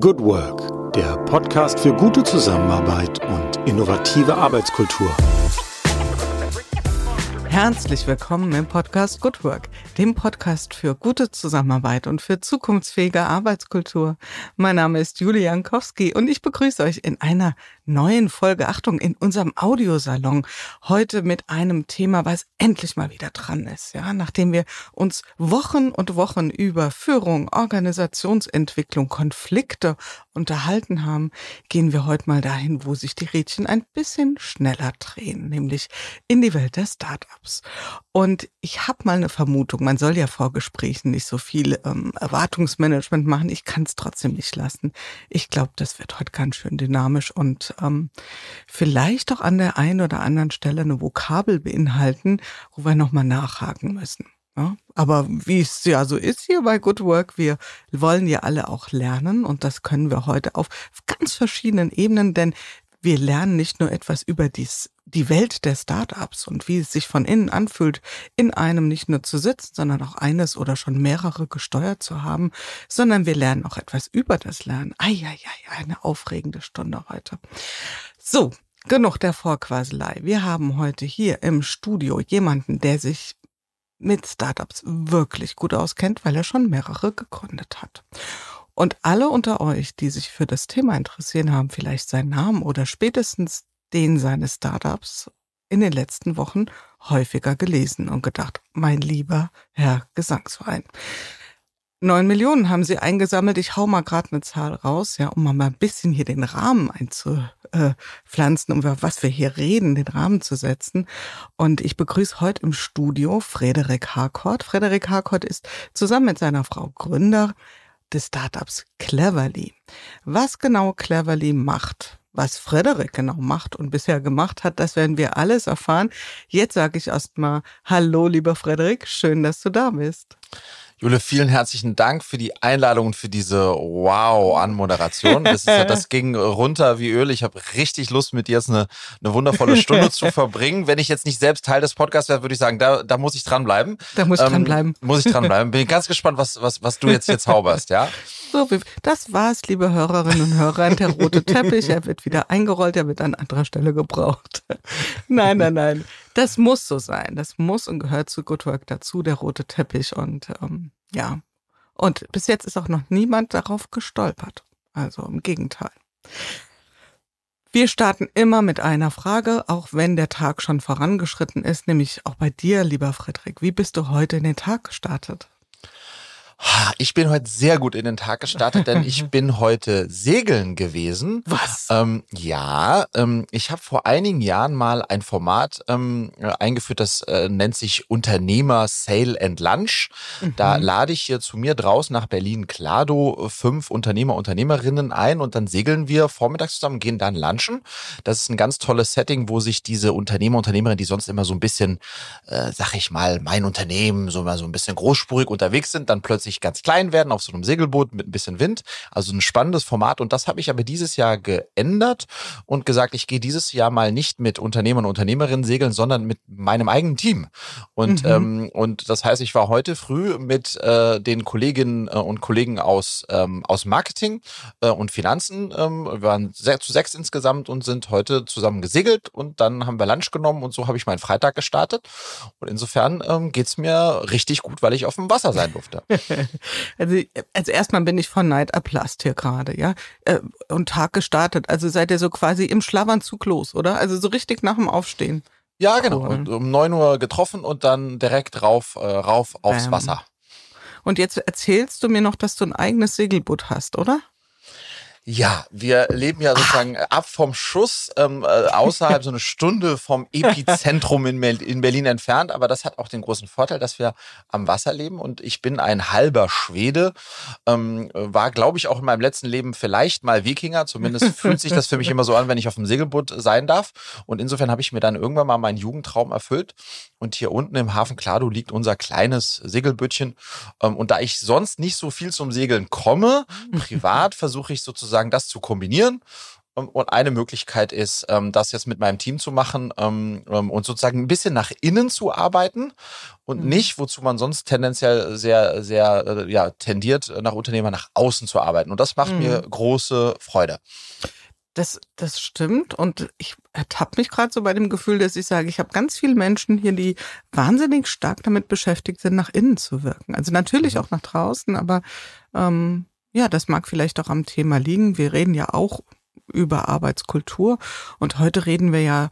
Good Work, der Podcast für gute Zusammenarbeit und innovative Arbeitskultur. Herzlich willkommen im Podcast Good Work, dem Podcast für gute Zusammenarbeit und für zukunftsfähige Arbeitskultur. Mein Name ist Julia Jankowski und ich begrüße euch in einer neuen Folge, Achtung, in unserem Audiosalon. Heute mit einem Thema, was endlich mal wieder dran ist. Ja, nachdem wir uns Wochen und Wochen über Führung, Organisationsentwicklung, Konflikte unterhalten haben, gehen wir heute mal dahin, wo sich die Rädchen ein bisschen schneller drehen, nämlich in die Welt der Startups. Und ich habe mal eine Vermutung, man soll ja vor Gesprächen nicht so viel ähm, Erwartungsmanagement machen, ich kann es trotzdem nicht lassen. Ich glaube, das wird heute ganz schön dynamisch und ähm, vielleicht auch an der einen oder anderen Stelle eine Vokabel beinhalten, wo wir nochmal nachhaken müssen. Ja, aber wie es ja so ist hier bei Good Work, wir wollen ja alle auch lernen und das können wir heute auf ganz verschiedenen Ebenen, denn wir lernen nicht nur etwas über dies, die Welt der Startups und wie es sich von innen anfühlt, in einem nicht nur zu sitzen, sondern auch eines oder schon mehrere gesteuert zu haben, sondern wir lernen auch etwas über das Lernen. Eieiei, eine aufregende Stunde heute. So, genug der Vorquaselei. Wir haben heute hier im Studio jemanden, der sich mit Startups wirklich gut auskennt, weil er schon mehrere gegründet hat. Und alle unter euch, die sich für das Thema interessieren, haben vielleicht seinen Namen oder spätestens den seines Startups in den letzten Wochen häufiger gelesen und gedacht, mein lieber Herr Gesangsverein. Neun Millionen haben sie eingesammelt. Ich hau mal gerade eine Zahl raus, ja, um mal ein bisschen hier den Rahmen einzupflanzen, um was wir hier reden, den Rahmen zu setzen. Und ich begrüße heute im Studio Frederik Harcourt. Frederik Harcourt ist zusammen mit seiner Frau Gründer des Startups Cleverly. Was genau Cleverly macht, was Frederik genau macht und bisher gemacht hat, das werden wir alles erfahren. Jetzt sage ich erstmal Hallo, lieber Frederik, schön, dass du da bist. Jule, vielen herzlichen Dank für die Einladung und für diese Wow-Anmoderation. Das, das ging runter wie Öl. Ich habe richtig Lust, mit dir jetzt eine, eine wundervolle Stunde zu verbringen. Wenn ich jetzt nicht selbst Teil des Podcasts wäre, würde ich sagen, da, da muss ich dranbleiben. Da muss ich ähm, dranbleiben. Muss ich dranbleiben. Bin ganz gespannt, was, was, was du jetzt hier zauberst, ja? So, das war's, liebe Hörerinnen und Hörer. Der rote Teppich, er wird wieder eingerollt, er wird an anderer Stelle gebraucht. nein, nein, nein. Das muss so sein. Das muss und gehört zu Good Work dazu, der rote Teppich. Und ähm, ja. Und bis jetzt ist auch noch niemand darauf gestolpert. Also im Gegenteil. Wir starten immer mit einer Frage, auch wenn der Tag schon vorangeschritten ist, nämlich auch bei dir, lieber Friedrich. Wie bist du heute in den Tag gestartet? Ich bin heute sehr gut in den Tag gestartet, denn ich bin heute segeln gewesen. Was? Ähm, ja, ähm, ich habe vor einigen Jahren mal ein Format ähm, eingeführt, das äh, nennt sich Unternehmer Sale and Lunch. Mhm. Da lade ich hier zu mir draußen nach Berlin Klado fünf Unternehmer, Unternehmerinnen ein und dann segeln wir vormittags zusammen, gehen dann lunchen. Das ist ein ganz tolles Setting, wo sich diese Unternehmer, Unternehmerinnen, die sonst immer so ein bisschen, äh, sag ich mal, mein Unternehmen, so mal so ein bisschen großspurig unterwegs sind, dann plötzlich plötzlich ganz klein werden auf so einem Segelboot mit ein bisschen Wind. Also ein spannendes Format. Und das habe ich aber dieses Jahr geändert und gesagt, ich gehe dieses Jahr mal nicht mit Unternehmern und Unternehmerinnen segeln, sondern mit meinem eigenen Team. Und, mhm. ähm, und das heißt, ich war heute früh mit äh, den Kolleginnen äh, und Kollegen aus, ähm, aus Marketing äh, und Finanzen. Ähm, wir waren sehr, zu sechs insgesamt und sind heute zusammen gesegelt und dann haben wir Lunch genommen und so habe ich meinen Freitag gestartet. Und insofern ähm, geht es mir richtig gut, weil ich auf dem Wasser sein durfte. Also, also erstmal bin ich von Neid erblasst hier gerade, ja. Äh, und Tag gestartet. Also seid ihr so quasi im Schlafanzug los, oder? Also so richtig nach dem Aufstehen. Ja, genau. Und um neun Uhr getroffen und dann direkt rauf, äh, rauf aufs Bam. Wasser. Und jetzt erzählst du mir noch, dass du ein eigenes Segelboot hast, oder? Ja, wir leben ja sozusagen ab vom Schuss ähm, äh, außerhalb so eine Stunde vom Epizentrum in, in Berlin entfernt. Aber das hat auch den großen Vorteil, dass wir am Wasser leben. Und ich bin ein halber Schwede. Ähm, war, glaube ich, auch in meinem letzten Leben vielleicht mal Wikinger. Zumindest fühlt sich das für mich immer so an, wenn ich auf dem Segelboot sein darf. Und insofern habe ich mir dann irgendwann mal meinen Jugendtraum erfüllt. Und hier unten im Hafen Klado liegt unser kleines Segelbötchen. Ähm, und da ich sonst nicht so viel zum Segeln komme, privat versuche ich sozusagen das zu kombinieren Ähm, und eine Möglichkeit ist, ähm, das jetzt mit meinem Team zu machen ähm, und sozusagen ein bisschen nach innen zu arbeiten und mhm. nicht, wozu man sonst tendenziell sehr, sehr äh, ja, tendiert, nach Unternehmer nach außen zu arbeiten. Und das macht mhm. mir große Freude. Das, das stimmt. Und ich ertappe mich gerade so bei dem Gefühl, dass ich sage, ich habe ganz viele Menschen hier, die wahnsinnig stark damit beschäftigt sind, nach innen zu wirken. Also natürlich mhm. auch nach draußen, aber ähm, ja, das mag vielleicht auch am Thema liegen. Wir reden ja auch über Arbeitskultur und heute reden wir ja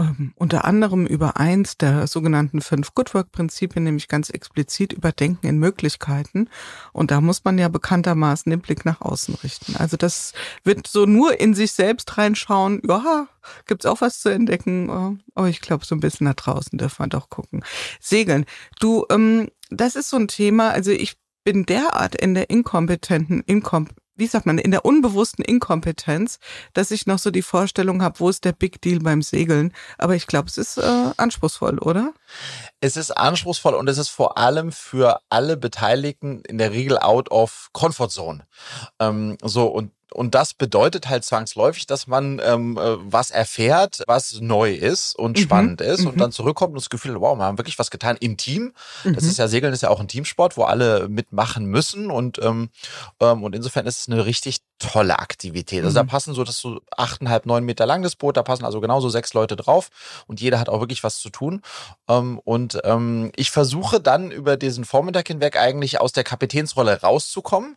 ähm, unter anderem über eins der sogenannten fünf Good Work Prinzipien, nämlich ganz explizit über Denken in Möglichkeiten. Und da muss man ja bekanntermaßen den Blick nach außen richten. Also das wird so nur in sich selbst reinschauen. Ja, gibt's auch was zu entdecken. Äh, aber ich glaube, so ein bisschen nach draußen dürfen wir doch gucken. Segeln. Du, ähm, das ist so ein Thema. Also ich bin derart in der inkompetenten, inkom wie sagt man, in der unbewussten Inkompetenz, dass ich noch so die Vorstellung habe, wo ist der Big Deal beim Segeln. Aber ich glaube, es ist äh, anspruchsvoll, oder? Es ist anspruchsvoll und es ist vor allem für alle Beteiligten in der Regel out of comfort zone. Ähm, so und und das bedeutet halt zwangsläufig, dass man ähm, äh, was erfährt, was neu ist und mhm. spannend ist mhm. und dann zurückkommt und das Gefühl, wow, wir haben wirklich was getan im Team. Mhm. Das ist ja Segeln ist ja auch ein Teamsport, wo alle mitmachen müssen und ähm, ähm, und insofern ist es eine richtig tolle Aktivität. Also da mhm. passen so das so achteinhalb, neun Meter lang das Boot, da passen also genauso sechs Leute drauf und jeder hat auch wirklich was zu tun. Ähm, und ähm, ich versuche dann über diesen Vormittag hinweg eigentlich aus der Kapitänsrolle rauszukommen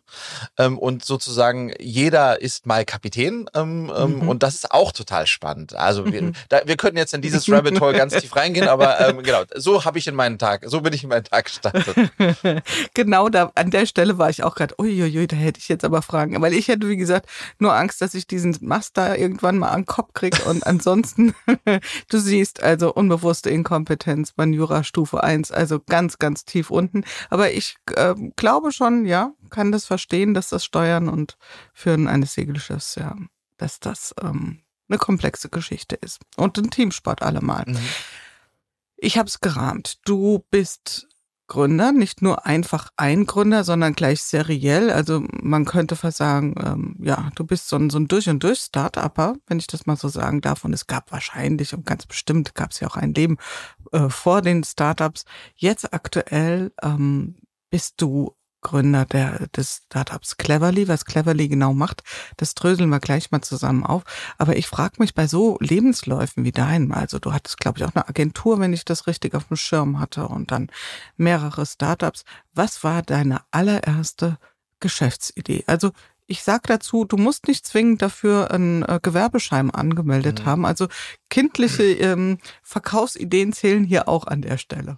ähm, und sozusagen jeder ist mal Kapitän mhm. und das ist auch total spannend. Also wir, mhm. da, wir könnten jetzt in dieses Rabbit Hole ganz tief reingehen, aber genau, so habe ich in meinen Tag, so bin ich in meinen Tag gestartet. genau, da an der Stelle war ich auch gerade, uiuiui, da hätte ich jetzt aber Fragen, weil ich hätte wie gesagt, nur Angst, dass ich diesen Master irgendwann mal an den Kopf kriege. Und ansonsten, du siehst, also unbewusste Inkompetenz bei Jura Stufe 1, also ganz, ganz tief unten. Aber ich äh, glaube schon, ja, kann das verstehen, dass das Steuern und Führen eines Segelschiffs, ja, dass das ähm, eine komplexe Geschichte ist. Und ein Teamsport allemal. Mhm. Ich habe es gerahmt. Du bist Gründer, nicht nur einfach ein Gründer, sondern gleich seriell. Also man könnte fast sagen, ähm, ja, du bist so ein, so ein durch und durch Start-Upper, wenn ich das mal so sagen darf. Und es gab wahrscheinlich und ganz bestimmt gab es ja auch ein Leben äh, vor den Startups. Jetzt aktuell ähm, bist du Gründer der, des Startups Cleverly. Was Cleverly genau macht, das dröseln wir gleich mal zusammen auf. Aber ich frage mich bei so Lebensläufen wie deinem, also du hattest, glaube ich, auch eine Agentur, wenn ich das richtig auf dem Schirm hatte und dann mehrere Startups. Was war deine allererste Geschäftsidee? Also ich sag dazu, du musst nicht zwingend dafür einen äh, Gewerbeschein angemeldet mhm. haben. Also kindliche ähm, Verkaufsideen zählen hier auch an der Stelle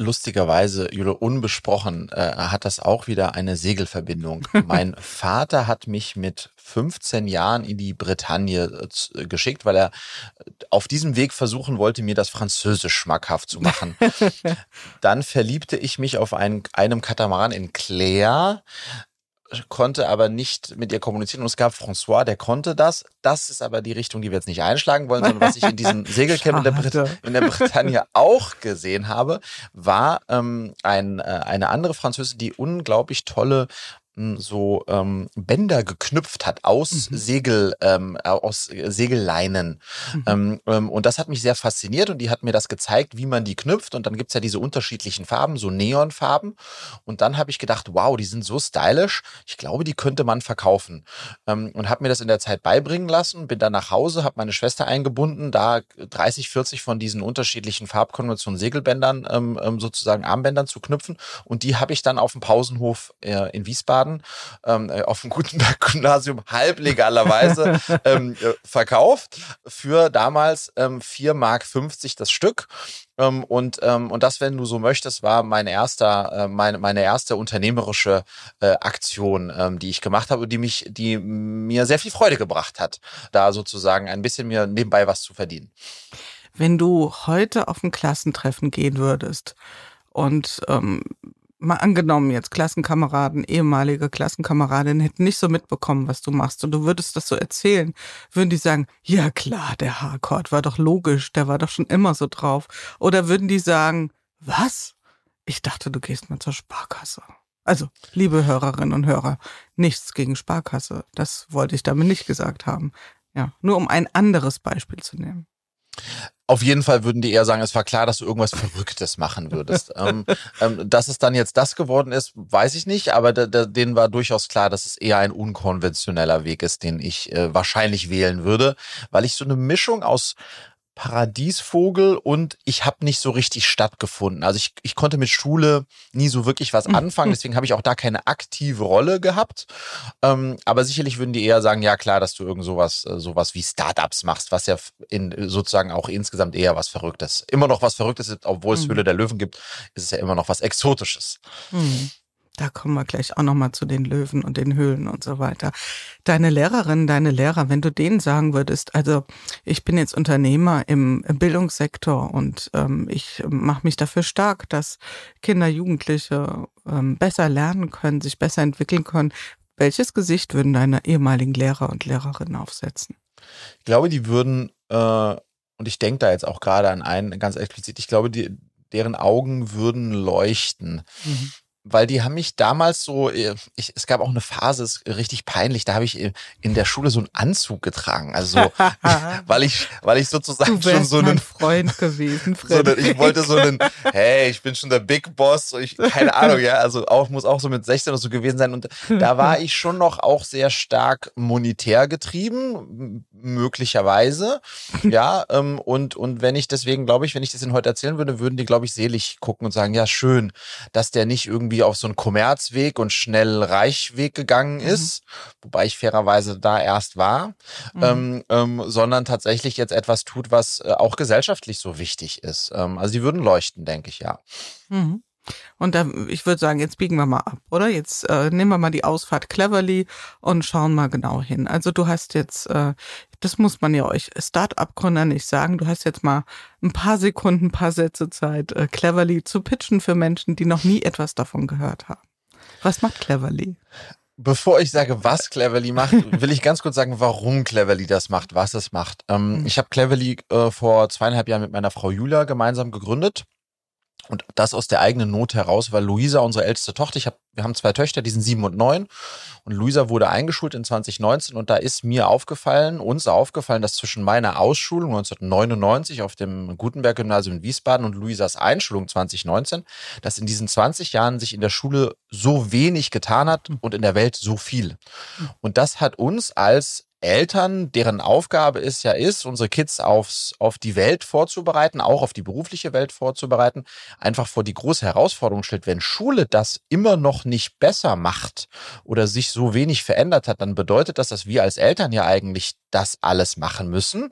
lustigerweise, Jule, unbesprochen, äh, hat das auch wieder eine Segelverbindung. mein Vater hat mich mit 15 Jahren in die Bretagne äh, geschickt, weil er äh, auf diesem Weg versuchen wollte, mir das Französisch schmackhaft zu machen. Dann verliebte ich mich auf einen, einem Katamaran in Claire konnte aber nicht mit ihr kommunizieren und es gab François, der konnte das. Das ist aber die Richtung, die wir jetzt nicht einschlagen wollen, sondern was ich in diesem Segelcamp in der, in der Bretagne auch gesehen habe, war ähm, ein, äh, eine andere Französin, die unglaublich tolle so ähm, Bänder geknüpft hat aus mhm. Segel, ähm, aus Segelleinen. Mhm. Ähm, ähm, und das hat mich sehr fasziniert und die hat mir das gezeigt, wie man die knüpft. Und dann gibt's ja diese unterschiedlichen Farben, so Neonfarben. Und dann habe ich gedacht, wow, die sind so stylisch. Ich glaube, die könnte man verkaufen. Ähm, und habe mir das in der Zeit beibringen lassen, bin dann nach Hause, habe meine Schwester eingebunden, da 30, 40 von diesen unterschiedlichen Farbkonventionen Segelbändern ähm, sozusagen Armbändern zu knüpfen. Und die habe ich dann auf dem Pausenhof äh, in Wiesbaden Wiesbaden ähm, äh, auf dem Gutenberg-Gymnasium halblegalerweise ähm, äh, verkauft für damals ähm, 4,50 Mark das Stück. Ähm, und, ähm, und das, wenn du so möchtest, war mein erster, äh, meine, meine erste unternehmerische äh, Aktion, ähm, die ich gemacht habe und die mich, die mir sehr viel Freude gebracht hat, da sozusagen ein bisschen mir nebenbei was zu verdienen. Wenn du heute auf ein Klassentreffen gehen würdest und ähm, mal angenommen jetzt Klassenkameraden, ehemalige Klassenkameradinnen hätten nicht so mitbekommen, was du machst und du würdest das so erzählen, würden die sagen, ja klar, der Harcourt war doch logisch, der war doch schon immer so drauf. Oder würden die sagen, was? Ich dachte, du gehst mal zur Sparkasse. Also, liebe Hörerinnen und Hörer, nichts gegen Sparkasse. Das wollte ich damit nicht gesagt haben. Ja, nur um ein anderes Beispiel zu nehmen. Auf jeden Fall würden die eher sagen, es war klar, dass du irgendwas Verrücktes machen würdest. ähm, ähm, dass es dann jetzt das geworden ist, weiß ich nicht, aber denen war durchaus klar, dass es eher ein unkonventioneller Weg ist, den ich äh, wahrscheinlich wählen würde, weil ich so eine Mischung aus Paradiesvogel und ich habe nicht so richtig stattgefunden. Also ich, ich konnte mit Schule nie so wirklich was anfangen, deswegen habe ich auch da keine aktive Rolle gehabt. Ähm, aber sicherlich würden die eher sagen, ja klar, dass du irgend sowas, äh, sowas wie Startups machst, was ja in, sozusagen auch insgesamt eher was Verrücktes. Immer noch was Verrücktes ist, obwohl es mhm. Höhle der Löwen gibt, ist es ja immer noch was Exotisches. Mhm. Da kommen wir gleich auch nochmal zu den Löwen und den Höhlen und so weiter. Deine Lehrerinnen, deine Lehrer, wenn du denen sagen würdest, also ich bin jetzt Unternehmer im, Bildungssektor und ähm, ich mache mich dafür stark, dass Kinder, Jugendliche ähm, besser lernen können, sich besser entwickeln können. Welches Gesicht würden deine ehemaligen Lehrer und Lehrerinnen aufsetzen? Ich glaube, die würden, äh, und ich denke da jetzt auch gerade an einen ganz explizit, ich glaube, die, deren Augen würden leuchten. Mhm weil die haben mich damals so, äh, ich, es gab auch eine Phase, ist richtig peinlich, da habe ich in der Schule so einen Anzug getragen, also so, weil ich, weil ich sozusagen schon so einen Freund gewesen, so einen, ich wollte so einen, hey, ich bin schon der Big Boss, ich, keine Ahnung, ja, also auch muss auch so mit 16 oder so gewesen sein. Und da war ich schon noch auch sehr stark monetär getrieben, möglicherweise, ja, ähm, und und wenn ich deswegen glaube ich, wenn ich das Ihnen heute erzählen würde, würden die glaube ich selig gucken und sagen, ja schön, dass der nicht irgendwie irgendwie auf so einen Kommerzweg und schnell Reichweg gegangen mhm. ist, wobei ich fairerweise da erst war, mhm. ähm, ähm, sondern tatsächlich jetzt etwas tut, was äh, auch gesellschaftlich so wichtig ist. Ähm, also die würden leuchten, denke ich, ja. Mhm. Und da, ich würde sagen, jetzt biegen wir mal ab, oder? Jetzt äh, nehmen wir mal die Ausfahrt cleverly und schauen mal genau hin. Also du hast jetzt, äh, das muss man ja euch Start-up-Gründer nicht sagen, du hast jetzt mal ein paar Sekunden, ein paar Sätze Zeit, äh, cleverly zu pitchen für Menschen, die noch nie etwas davon gehört haben. Was macht cleverly? Bevor ich sage, was Cleverly macht, will ich ganz kurz sagen, warum Cleverly das macht, was es macht. Ähm, mhm. Ich habe Cleverly äh, vor zweieinhalb Jahren mit meiner Frau Julia gemeinsam gegründet. Und das aus der eigenen Not heraus, weil Luisa, unsere älteste Tochter, ich hab, wir haben zwei Töchter, die sind sieben und neun. Und Luisa wurde eingeschult in 2019. Und da ist mir aufgefallen, uns aufgefallen, dass zwischen meiner Ausschulung 1999 auf dem Gutenberg-Gymnasium in Wiesbaden und Luisas Einschulung 2019, dass in diesen 20 Jahren sich in der Schule so wenig getan hat und in der Welt so viel. Und das hat uns als Eltern, deren Aufgabe es ja ist, unsere Kids aufs, auf die Welt vorzubereiten, auch auf die berufliche Welt vorzubereiten, einfach vor die große Herausforderung stellt, wenn Schule das immer noch nicht besser macht oder sich so wenig verändert hat, dann bedeutet das, dass wir als Eltern ja eigentlich das alles machen müssen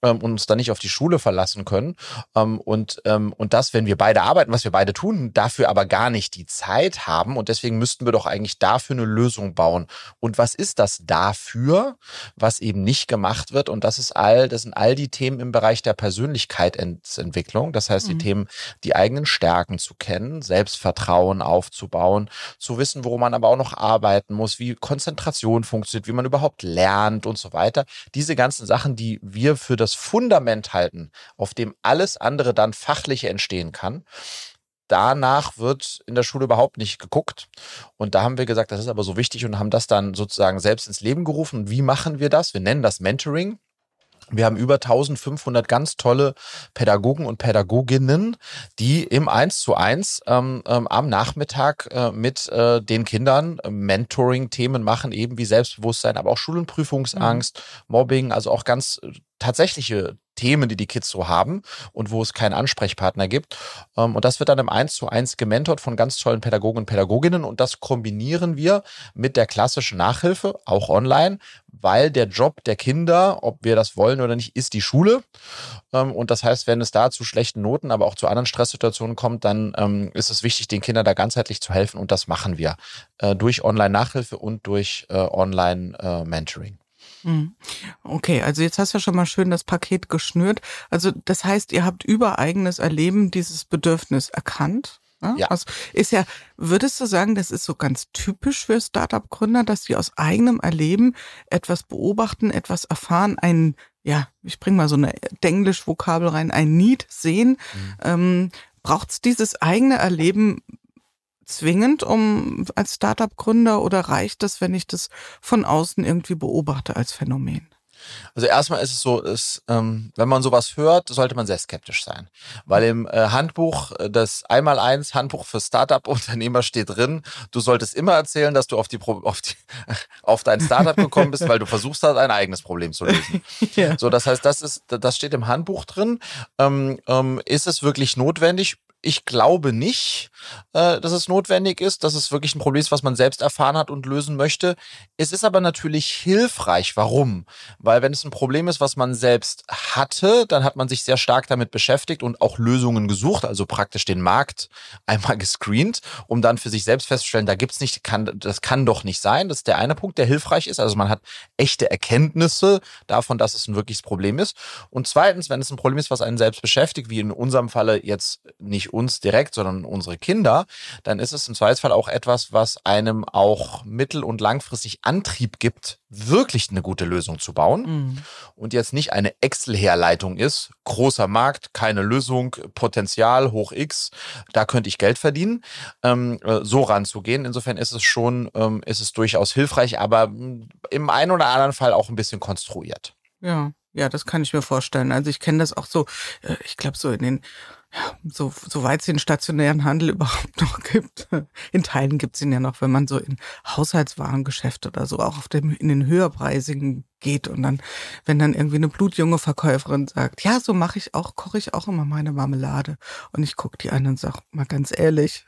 und uns dann nicht auf die Schule verlassen können. Ähm, und, ähm, und das, wenn wir beide arbeiten, was wir beide tun, dafür aber gar nicht die Zeit haben. Und deswegen müssten wir doch eigentlich dafür eine Lösung bauen. Und was ist das dafür, was eben nicht gemacht wird? Und das ist all, das sind all die Themen im Bereich der Persönlichkeitsentwicklung. Das heißt, die mhm. Themen, die eigenen Stärken zu kennen, Selbstvertrauen aufzubauen, zu wissen, worum man aber auch noch arbeiten muss, wie Konzentration funktioniert, wie man überhaupt lernt und so weiter. Diese ganzen Sachen, die wir für das das Fundament halten, auf dem alles andere dann fachliche entstehen kann, danach wird in der Schule überhaupt nicht geguckt. Und da haben wir gesagt, das ist aber so wichtig und haben das dann sozusagen selbst ins Leben gerufen. Wie machen wir das? Wir nennen das Mentoring. Wir haben über 1500 ganz tolle Pädagogen und Pädagoginnen, die im 1 zu 1 ähm, ähm, am Nachmittag äh, mit äh, den Kindern äh, Mentoring-Themen machen, eben wie Selbstbewusstsein, aber auch Schulenprüfungsangst, mhm. Mobbing, also auch ganz äh, tatsächliche Themen, die die Kids so haben und wo es keinen Ansprechpartner gibt. Ähm, und das wird dann im 1 zu 1 gementort von ganz tollen Pädagogen und Pädagoginnen und das kombinieren wir mit der klassischen Nachhilfe, auch online, weil der Job der Kinder, ob wir das wollen oder nicht, ist die Schule. Ähm, und das heißt, wenn es da zu schlechten Noten, aber auch zu anderen Stresssituationen kommt, dann ähm, ist es wichtig, den Kindern da ganzheitlich zu helfen und das machen wir äh, durch Online-Nachhilfe und durch äh, Online-Mentoring. Mhm. Okay, also jetzt hast du ja schon mal schön das Paket geschnürt. Also das heißt, ihr habt über eigenes Erleben dieses Bedürfnis erkannt. Ne? Ja. Also ist ja, würdest du sagen, das ist so ganz typisch für Startup-Gründer, dass sie aus eigenem Erleben etwas beobachten, etwas erfahren, ein, ja, ich bring mal so eine Denglisch-Vokabel rein, ein Need sehen. Mhm. Ähm, Braucht es dieses eigene Erleben zwingend um als Startup-Gründer oder reicht es, wenn ich das von außen irgendwie beobachte als Phänomen? Also erstmal ist es so, ist, ähm, wenn man sowas hört, sollte man sehr skeptisch sein. Weil im äh, Handbuch, äh, das Einmal-Eins Handbuch für Startup-Unternehmer steht drin, du solltest immer erzählen, dass du auf, die, auf, die, auf dein Startup gekommen bist, weil du versuchst hast, ein eigenes Problem zu lösen. ja. So, das heißt, das ist, das steht im Handbuch drin. Ähm, ähm, ist es wirklich notwendig? Ich glaube nicht, äh, dass es notwendig ist, dass es wirklich ein Problem ist, was man selbst erfahren hat und lösen möchte. Es ist aber natürlich hilfreich. Warum? Weil wenn es ein Problem ist, was man selbst hatte, dann hat man sich sehr stark damit beschäftigt und auch Lösungen gesucht, also praktisch den Markt einmal gescreent, um dann für sich selbst festzustellen, da gibt's nicht, kann, das kann doch nicht sein. Das ist der eine Punkt, der hilfreich ist. Also man hat echte Erkenntnisse davon, dass es ein wirkliches Problem ist. Und zweitens, wenn es ein Problem ist, was einen selbst beschäftigt, wie in unserem Falle jetzt nicht nicht uns direkt, sondern unsere Kinder, dann ist es im Zweifelsfall auch etwas, was einem auch mittel- und langfristig Antrieb gibt, wirklich eine gute Lösung zu bauen mhm. und jetzt nicht eine Excel-Herleitung ist, großer Markt, keine Lösung, Potenzial hoch X, da könnte ich Geld verdienen, ähm, äh, so ranzugehen. Insofern ist es schon, ähm, ist es durchaus hilfreich, aber im einen oder anderen Fall auch ein bisschen konstruiert. Ja. Ja, das kann ich mir vorstellen. Also ich kenne das auch so, äh, ich glaube so in den so, soweit es den stationären Handel überhaupt noch gibt. In Teilen gibt es ihn ja noch, wenn man so in Haushaltswarengeschäfte oder so auch auf dem, in den höherpreisigen geht und dann, wenn dann irgendwie eine blutjunge Verkäuferin sagt, ja, so mache ich auch, koche ich auch immer meine Marmelade. Und ich gucke die an und sage, mal ganz ehrlich,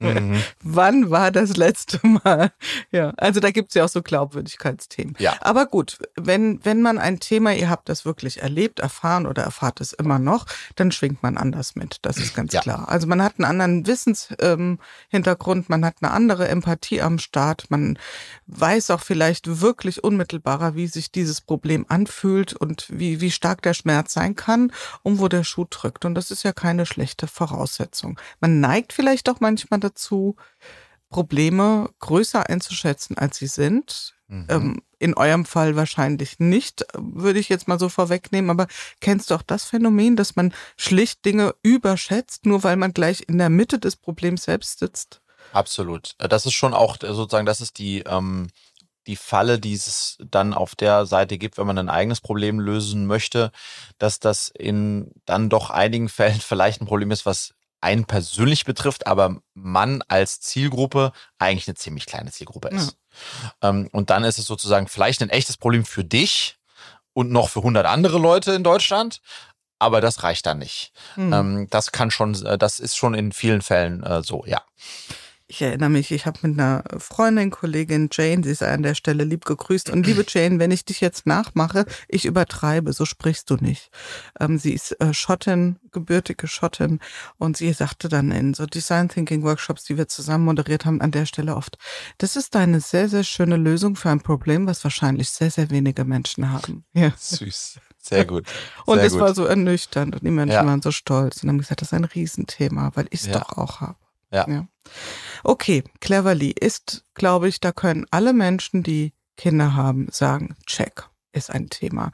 mhm. wann war das letzte Mal? Ja, also da gibt's ja auch so Glaubwürdigkeitsthemen. Ja. Aber gut, wenn, wenn man ein Thema, ihr habt das wirklich erlebt, erfahren oder erfahrt es immer noch, dann schwingt man anders mit. Das ist ganz ja. klar. Also man hat einen anderen Wissenshintergrund, ähm, man hat eine andere Empathie am Start, man weiß auch vielleicht wirklich unmittelbarer, wie sich sich dieses Problem anfühlt und wie, wie stark der Schmerz sein kann und wo der Schuh drückt. Und das ist ja keine schlechte Voraussetzung. Man neigt vielleicht auch manchmal dazu, Probleme größer einzuschätzen, als sie sind. Mhm. Ähm, in eurem Fall wahrscheinlich nicht, würde ich jetzt mal so vorwegnehmen. Aber kennst du auch das Phänomen, dass man schlicht Dinge überschätzt, nur weil man gleich in der Mitte des Problems selbst sitzt? Absolut. Das ist schon auch sozusagen, das ist die, ähm, die Falle, die es dann auf der Seite gibt, wenn man ein eigenes Problem lösen möchte, dass das in dann doch einigen Fällen vielleicht ein Problem ist, was einen persönlich betrifft, aber man als Zielgruppe eigentlich eine ziemlich kleine Zielgruppe ist. Ja. Ähm, und dann ist es sozusagen vielleicht ein echtes Problem für dich und noch für 100 andere Leute in Deutschland, aber das reicht dann nicht. Mhm. das kann schon, äh, das ist schon in vielen Fällen äh, so, ja. Ich erinnere mich, ich habe mit einer Freundin, Kollegin Jane, sie ist an der Stelle lieb gegrüßt. Und liebe Jane, wenn ich dich jetzt nachmache, ich übertreibe, so sprichst du nicht. Ähm, sie ist äh, Schottin, gebürtige Schottin. Und sie sagte dann in so Design Thinking Workshops, die wir zusammen moderiert haben, an der Stelle oft, das ist eine sehr, sehr schöne Lösung für ein Problem, was wahrscheinlich sehr, sehr wenige Menschen haben. Ja. Süß. Sehr gut. Sehr und es war so ernüchternd und die Menschen ja. waren so stolz und haben gesagt, das ist ein Riesenthema, weil ich es ja. doch auch habe. Ja. ja. Okay, Cleverly ist, glaube ich, da können alle Menschen, die Kinder haben, sagen, check ist ein Thema.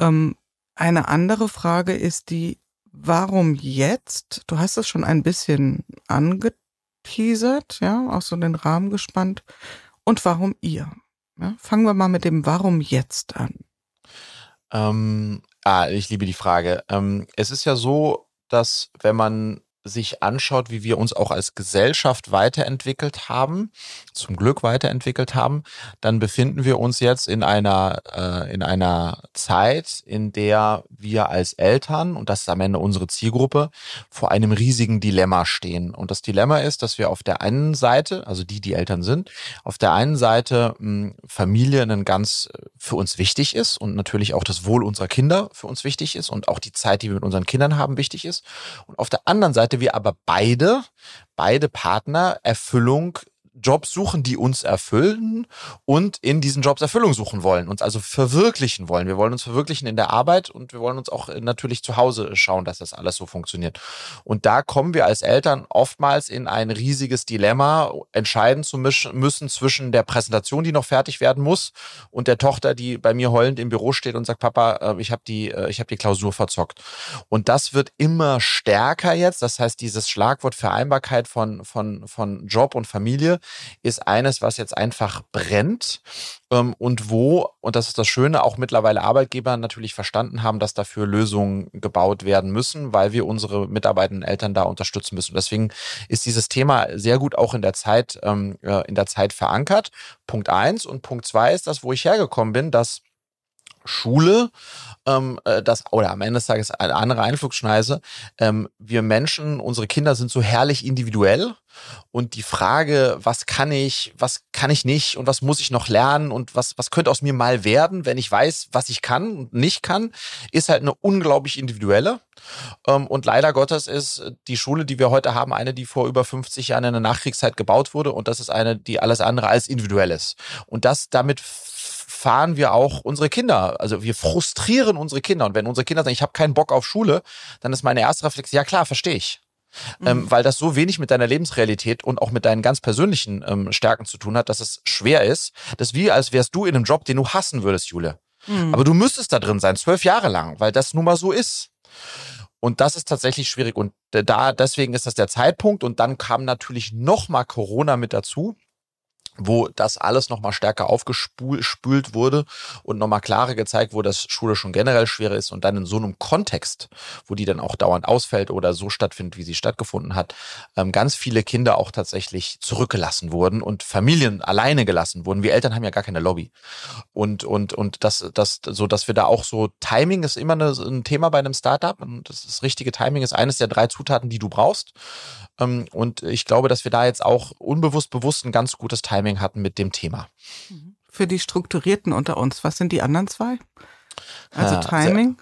Ähm, eine andere Frage ist die, warum jetzt? Du hast es schon ein bisschen angeteasert, ja, auch so den Rahmen gespannt. Und warum ihr? Ja, fangen wir mal mit dem Warum jetzt an. Ähm, ah, ich liebe die Frage. Ähm, es ist ja so, dass wenn man sich anschaut, wie wir uns auch als Gesellschaft weiterentwickelt haben, zum Glück weiterentwickelt haben, dann befinden wir uns jetzt in einer, äh, in einer Zeit, in der wir als Eltern, und das ist am Ende unsere Zielgruppe, vor einem riesigen Dilemma stehen. Und das Dilemma ist, dass wir auf der einen Seite, also die, die Eltern sind, auf der einen Seite mh, hm, Familie ein ganz äh, für uns wichtig ist und natürlich auch das Wohl unserer Kinder für uns wichtig ist und auch die Zeit, die wir mit unseren Kindern haben, wichtig ist. Und auf der anderen Seite wir aber beide, beide Partner Erfüllung Jobs suchen, die uns erfüllen und in diesen Jobs Erfüllung suchen wollen, uns also verwirklichen wollen. Wir wollen uns verwirklichen in der Arbeit und wir wollen uns auch natürlich zu Hause schauen, dass das alles so funktioniert. Und da kommen wir als Eltern oftmals in ein riesiges Dilemma, entscheiden zu müssen zwischen der Präsentation, die noch fertig werden muss, und der Tochter, die bei mir heulend im Büro steht und sagt, Papa, äh, ich habe die, äh, ich habe die Klausur verzockt. Und das wird immer stärker jetzt. Das heißt, dieses Schlagwort Vereinbarkeit von, von, von Job und Familie ist eines, was jetzt einfach brennt ähm, und wo, und das ist das Schöne, auch mittlerweile Arbeitgeber natürlich verstanden haben, dass dafür Lösungen gebaut werden müssen, weil wir unsere mitarbeitenden Eltern da unterstützen müssen. Deswegen ist dieses Thema sehr gut auch in der Zeit, ähm, äh, in der Zeit verankert. Punkt eins und Punkt zwei ist das, wo ich hergekommen bin, dass Schule, ähm, äh, das, oder am Ende des Tages eine andere Einflugschneise. Ähm, wir Menschen, unsere Kinder sind so herrlich individuell und die Frage, was kann ich, was kann ich nicht und was muss ich noch lernen und was, was könnte aus mir mal werden, wenn ich weiß, was ich kann und nicht kann, ist halt eine unglaublich individuelle. Ähm, und leider Gottes ist die Schule, die wir heute haben, eine, die vor über 50 Jahren in der Nachkriegszeit gebaut wurde und das ist eine, die alles andere als individuell ist. Und das damit fahren wir auch unsere Kinder. Also wir frustrieren unsere Kinder. Und wenn unsere Kinder sagen, ich habe keinen Bock auf Schule, dann ist meine erste Reflex, ja klar, verstehe ich. Mhm. Ähm, weil das so wenig mit deiner Lebensrealität und auch mit deinen ganz persönlichen ähm, Stärken zu tun hat, dass es schwer ist. Das ist wie, als wärst du in einem Job, den du hassen würdest, Jule. Mhm. Aber du müsstest da drin sein, zwölf Jahre lang, weil das nun mal so ist. Und das ist tatsächlich schwierig. Und da, deswegen ist das der Zeitpunkt. Und dann kam natürlich nochmal Corona mit dazu wo das alles nochmal stärker aufgespült wurde und nochmal klarer gezeigt wurde, dass Schule schon generell schwerer ist und dann in so einem Kontext, wo die dann auch dauernd ausfällt oder so stattfindet, wie sie stattgefunden hat, ähm, ganz viele Kinder auch tatsächlich zurückgelassen wurden und Familien alleine gelassen wurden. Wir Eltern haben ja gar keine Lobby. Und, und, und das, das, so, dass wir da auch so, Timing ist immer ein Thema bei einem Startup und das, das richtige Timing ist eines der drei Zutaten, die du brauchst. Ähm, und ich glaube, dass wir da jetzt auch unbewusst, bewusst ein ganz gutes Timing hatten mit dem Thema. Für die Strukturierten unter uns, was sind die anderen zwei? Also Timing?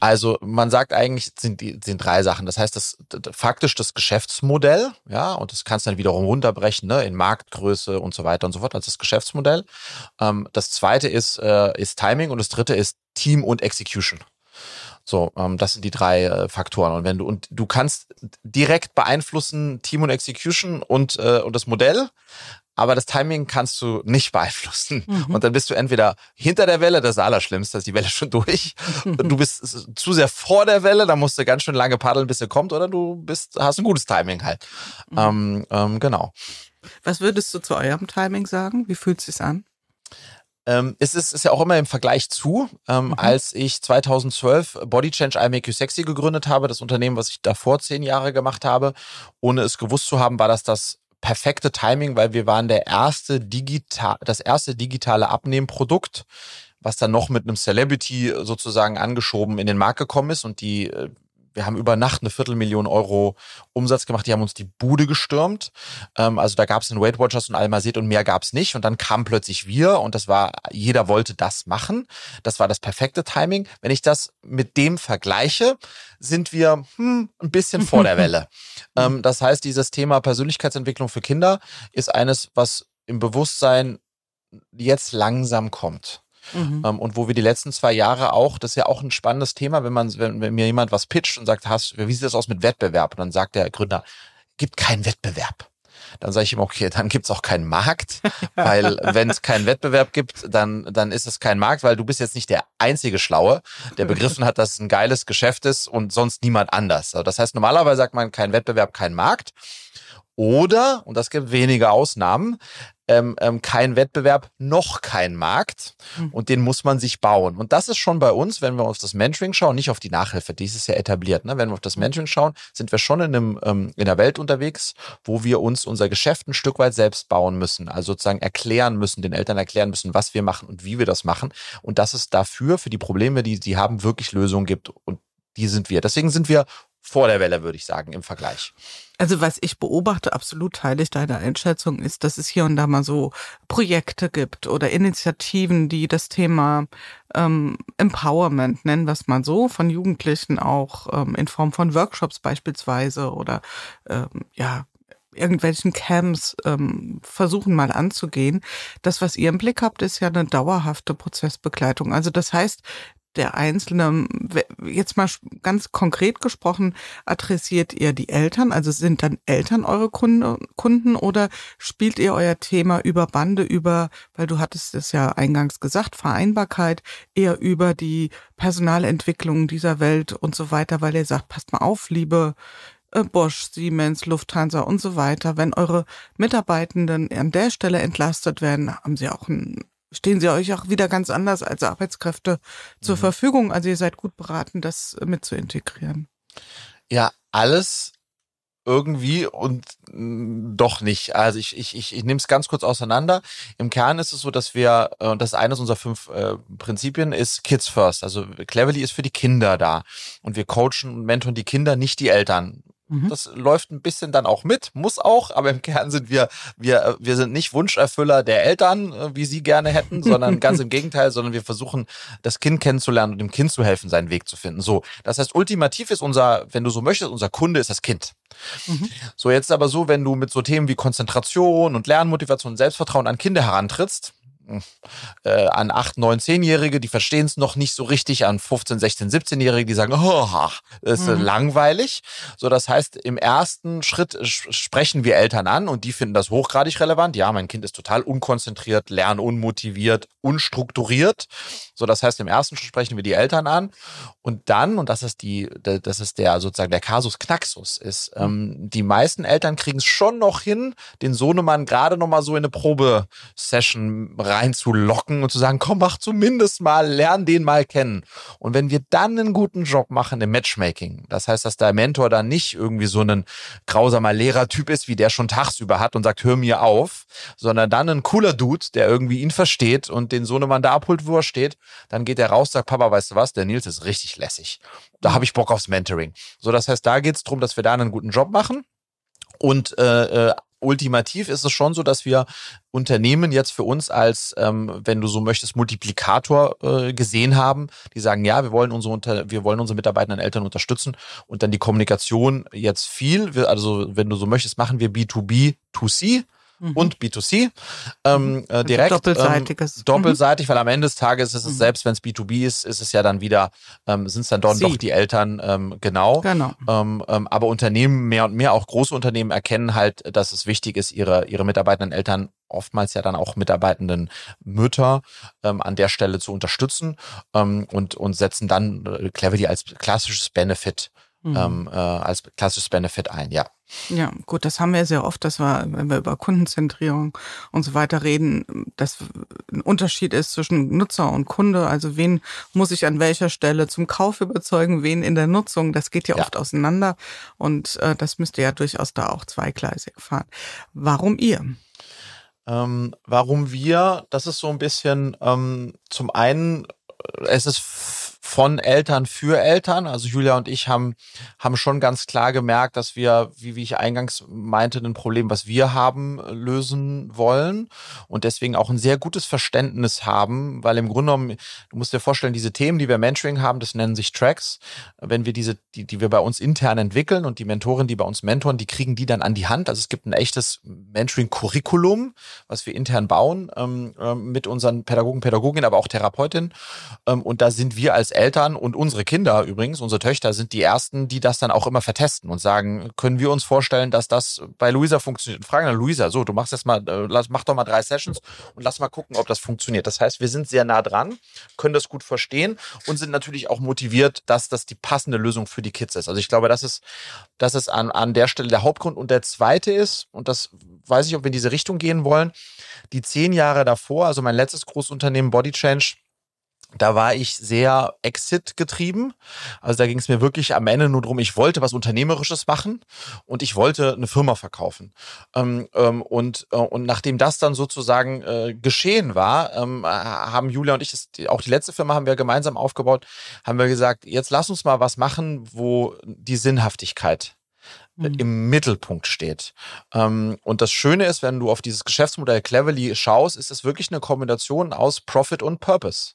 Also man sagt eigentlich, sind sind drei Sachen. Das heißt, das, das faktisch das Geschäftsmodell, ja, und das kannst du dann wiederum runterbrechen, ne, in Marktgröße und so weiter und so fort, als das Geschäftsmodell. Ähm, das zweite ist, äh, ist Timing und das dritte ist Team und Execution. So, ähm, das sind die drei äh, Faktoren. Und wenn du und du kannst direkt beeinflussen Team und Execution und äh, und das Modell, aber das Timing kannst du nicht beeinflussen. Mhm. Und dann bist du entweder hinter der Welle, das ist Allerschlimmste, da ist die Welle schon durch. du bist zu sehr vor der Welle, da musst du ganz schön lange paddeln, bis sie kommt, oder du bist, hast ein gutes Timing halt. Mhm. Ähm, ähm, genau. Was würdest du zu eurem Timing sagen? Wie fühlt es sich an? Ähm, es ist, ist ja auch immer im Vergleich zu, ähm, mhm. als ich 2012 Body Change I Make You Sexy gegründet habe, das Unternehmen, was ich davor zehn Jahre gemacht habe, ohne es gewusst zu haben, war das das perfekte Timing, weil wir waren der erste digital, das erste digitale Abnehmprodukt, was dann noch mit einem Celebrity sozusagen angeschoben in den Markt gekommen ist und die äh, wir haben über Nacht eine Viertelmillion Euro Umsatz gemacht. Die haben uns die Bude gestürmt. Ähm, also da gab es einen Weight Watchers und Almazet und mehr gab es nicht. Und dann kam plötzlich wir und das war, jeder wollte das machen. Das war das perfekte Timing. Wenn ich das mit dem vergleiche, sind wir hm, ein bisschen vor der Welle. ähm, das heißt, dieses Thema Persönlichkeitsentwicklung für Kinder ist eines, was im Bewusstsein jetzt langsam kommt. Mhm. Ähm, und wo wir die letzten zwei Jahre auch, das ist ja auch ein spannendes Thema, wenn man, wenn, wenn mir jemand was pitcht und sagt, hast, wie sieht das aus mit Wettbewerb? Und dann sagt der Gründer, gibt keinen Wettbewerb. Dann sage ich ihm, okay, dann gibt's auch keinen Markt, weil wenn es keinen Wettbewerb gibt, dann, dann ist es kein Markt, weil du bist jetzt nicht der einzige Schlaue, der begriffen hat, dass es ein geiles Geschäft ist und sonst niemand anders. Also das heißt, normalerweise sagt man kein Wettbewerb, kein Markt. Oder, und das gibt wenige Ausnahmen, ähm, ähm, kein Wettbewerb, noch kein Markt. Mhm. Und den muss man sich bauen. Und das ist schon bei uns, wenn wir auf das Mentoring schauen, nicht auf die Nachhilfe, die ist ja etabliert. Ne? Wenn wir auf das mhm. Mentoring schauen, sind wir schon in, einem, ähm, in der Welt unterwegs, wo wir uns unser Geschäft ein Stück weit selbst bauen müssen. Also sozusagen erklären müssen, den Eltern erklären müssen, was wir machen und wie wir das machen. Und dass es dafür, für die Probleme, die sie haben, wirklich Lösungen gibt. Und die sind wir. Deswegen sind wir vor der Welle, würde ich sagen, im Vergleich. Also was ich beobachte, absolut teile ich deine Einschätzung, ist, dass es hier und da mal so Projekte gibt oder Initiativen, die das Thema ähm, Empowerment, nennen wir es mal so, von Jugendlichen auch ähm, in Form von Workshops beispielsweise oder ähm, ja irgendwelchen Camps ähm, versuchen mal anzugehen. Das, was ihr im Blick habt, ist ja eine dauerhafte Prozessbegleitung. Also das heißt, der Einzelne, jetzt mal ganz konkret gesprochen, adressiert ihr die Eltern? Also sind dann Eltern eure Kunden oder spielt ihr euer Thema über Bande, über, weil du hattest es ja eingangs gesagt, Vereinbarkeit, eher über die Personalentwicklung dieser Welt und so weiter, weil ihr sagt, passt mal auf, liebe äh, Bosch, Siemens, Lufthansa und so weiter. Wenn eure Mitarbeitenden an der Stelle entlastet werden, haben sie auch ein stehen sie euch auch wieder ganz anders als Arbeitskräfte zur mhm. Verfügung. Also ihr seid gut beraten, das mit zu integrieren. Ja, alles irgendwie und mm, doch nicht. Also ich, ich, ich, ich nehme es ganz kurz auseinander. Im Kern ist es so, dass wir, äh, und das ist eines unserer fünf äh, Prinzipien, ist Kids First. Also Cleverly ist für die Kinder da. Und wir coachen und mentoren die Kinder, nicht die Eltern. Mhm. Das läuft ein bisschen dann auch mit, muss auch, aber im Kern sind wir, wir, wir sind nicht Wunscherfüller der Eltern, äh, wie sie gerne hätten, sondern ganz im Gegenteil, sondern wir versuchen, das Kind kennenzulernen und dem Kind zu helfen, seinen Weg zu finden. So. Das heißt, ultimativ ist unser, wenn du so möchtest, unser Kunde ist das Kind. Mhm. So, jetzt aber so, wenn du mit so Themen wie Konzentration und Lernmotivation und Selbstvertrauen an Kinder herantrittst, äh, an 8, 9, 10-Jährige, die verstehen es noch nicht so richtig, an 15, 16, 17-Jährige, die sagen, oh, ist mhm. langweilig. So, das heißt, im ersten Schritt sprechen wir Eltern an und die finden das hochgradig relevant. Ja, mein Kind ist total unkonzentriert, lernunmotiviert, unstrukturiert. So, das heißt, im ersten Schritt sprechen wir die Eltern an und dann, und das ist die, das ist der sozusagen der Kasus Knaxus, ist, ähm, die meisten Eltern kriegen es schon noch hin, den Sohnemann gerade noch mal so in eine Probesession rein reinzulocken und zu sagen, komm, mach zumindest mal, lern den mal kennen. Und wenn wir dann einen guten Job machen im Matchmaking, das heißt, dass der Mentor dann nicht irgendwie so ein grausamer Lehrertyp ist, wie der schon tagsüber hat und sagt, hör mir auf, sondern dann ein cooler Dude, der irgendwie ihn versteht und den Sohnemann da abholt, wo er steht, dann geht er raus, sagt, Papa, weißt du was, der Nils ist richtig lässig. Da habe ich Bock aufs Mentoring. So, das heißt, da geht es darum, dass wir da einen guten Job machen. Und äh, äh, ultimativ ist es schon so, dass wir Unternehmen jetzt für uns als, ähm, wenn du so möchtest, Multiplikator äh, gesehen haben, die sagen, ja, wir wollen unsere Unter wir wollen unsere Mitarbeitenden Eltern unterstützen und dann die Kommunikation jetzt viel, also wenn du so möchtest, machen wir B2B, 2C mhm. und B2C ähm, mhm. äh, also direkt. Doppelseitiges. Ähm, doppelseitig, mhm. weil am Ende des Tages ist es, mhm. selbst wenn es B2B ist, ist es ja dann wieder, ähm, sind es dann doch, doch die Eltern, ähm, genau. genau. Ähm, ähm, aber Unternehmen, mehr und mehr, auch große Unternehmen erkennen halt, dass es wichtig ist, ihre, ihre mitarbeitenden Eltern oftmals ja dann auch mitarbeitenden Mütter ähm, an der Stelle zu unterstützen ähm, und, und setzen dann äh, Cleverly als klassisches Benefit mhm. ähm, äh, als klassisches Benefit ein, ja. Ja, gut, das haben wir sehr oft, dass wir, wenn wir über Kundenzentrierung und so weiter reden, dass ein Unterschied ist zwischen Nutzer und Kunde. Also wen muss ich an welcher Stelle zum Kauf überzeugen, wen in der Nutzung. Das geht ja, ja. oft auseinander und äh, das müsste ja durchaus da auch zweigleisig fahren. Warum ihr? Ähm, warum wir, das ist so ein bisschen ähm, zum einen, äh, es ist von Eltern für Eltern. Also Julia und ich haben, haben schon ganz klar gemerkt, dass wir, wie, wie ich eingangs meinte, ein Problem, was wir haben, lösen wollen und deswegen auch ein sehr gutes Verständnis haben, weil im Grunde genommen, du musst dir vorstellen, diese Themen, die wir Mentoring haben, das nennen sich Tracks. Wenn wir diese, die, die wir bei uns intern entwickeln und die Mentoren, die bei uns mentoren, die kriegen die dann an die Hand. Also es gibt ein echtes Mentoring-Curriculum, was wir intern bauen, ähm, ähm mit unseren Pädagogen, Pädagoginnen, aber auch Therapeutinnen. Ähm, und da sind wir als Eltern und unsere Kinder übrigens, unsere Töchter sind die ersten, die das dann auch immer vertesten und sagen, können wir uns vorstellen, dass das bei Luisa funktioniert? Und fragen dann Luisa, so, du machst jetzt mal, äh, mach doch mal drei Sessions und lass mal gucken, ob das funktioniert. Das heißt, wir sind sehr nah dran, können das gut verstehen und sind natürlich auch motiviert, dass das die passende Lösung für die Kids ist. Also ich glaube, das ist, das ist an, an der Stelle der Hauptgrund. Und der zweite ist, und das weiß ich, ob wir in diese Richtung gehen wollen, die zehn Jahre davor, also mein letztes Großunternehmen Body Change, da war ich sehr Exit getrieben. Also da ging es mir wirklich am Ende nur darum, ich wollte was Unternehmerisches machen und ich wollte eine Firma verkaufen. Ähm, ähm, und, äh, und nachdem das dann sozusagen äh, geschehen war, ähm, haben Julia und ich, das, auch die letzte Firma haben wir gemeinsam aufgebaut, haben wir gesagt, jetzt lass uns mal was machen, wo die Sinnhaftigkeit äh, mhm. im Mittelpunkt steht. Ähm, und das Schöne ist, wenn du auf dieses Geschäftsmodell Cleverly schaust, ist es wirklich eine Kombination aus Profit und Purpose.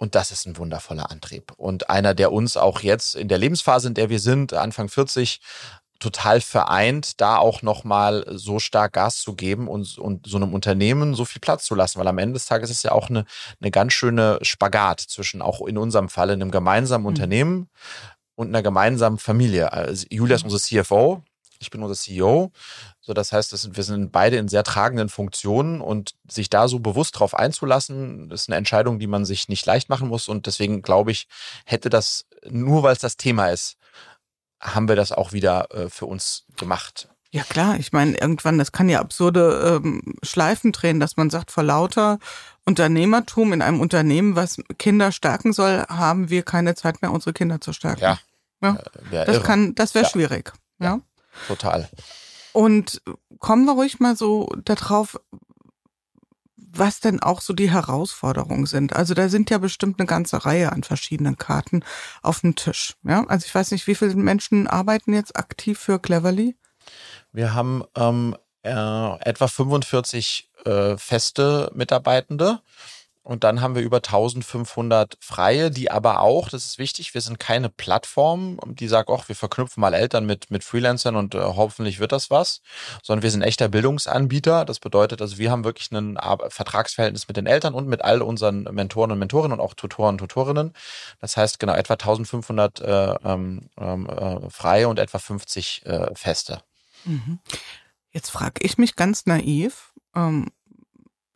Und das ist ein wundervoller Antrieb. Und einer, der uns auch jetzt in der Lebensphase, in der wir sind, Anfang 40, total vereint, da auch nochmal so stark Gas zu geben und, und so einem Unternehmen so viel Platz zu lassen, weil am Ende des Tages ist ja auch eine, eine ganz schöne Spagat zwischen auch in unserem Fall einem gemeinsamen mhm. Unternehmen und einer gemeinsamen Familie. Also Julia ist mhm. unsere CFO, ich bin unser CEO. So, das heißt, das sind, wir sind beide in sehr tragenden Funktionen und sich da so bewusst drauf einzulassen, ist eine Entscheidung, die man sich nicht leicht machen muss. Und deswegen glaube ich, hätte das, nur weil es das Thema ist, haben wir das auch wieder äh, für uns gemacht. Ja klar, ich meine, irgendwann, das kann ja absurde ähm, Schleifen drehen, dass man sagt, vor lauter Unternehmertum in einem Unternehmen, was Kinder stärken soll, haben wir keine Zeit mehr, unsere Kinder zu stärken. Ja. ja. Äh, das irre. kann, das wäre ja. schwierig. Ja. Total. Und kommen wir ruhig mal so darauf, was denn auch so die Herausforderungen sind. Also da sind ja bestimmt eine ganze Reihe an verschiedenen Karten auf dem Tisch. Ja, also ich weiß nicht, wie viele Menschen arbeiten jetzt aktiv für Cleverly? Wir haben ähm, äh, etwa 45 äh, feste Mitarbeitende und dann haben wir über 1500 Freie, die aber auch, das ist wichtig, wir sind keine Plattform, die sagt, ach, wir verknüpfen mal Eltern mit, mit Freelancern und äh, hoffentlich wird das was, sondern wir sind echter Bildungsanbieter. Das bedeutet, also wir haben wirklich ein Vertragsverhältnis mit den Eltern und mit all unseren Mentoren und Mentorinnen und auch Tutoren und Tutorinnen. Das heißt, genau, etwa 1500 äh, ähm, äh, Freie und etwa 50 äh, Feste. Mhm. Jetzt frage ich mich ganz naiv, ähm,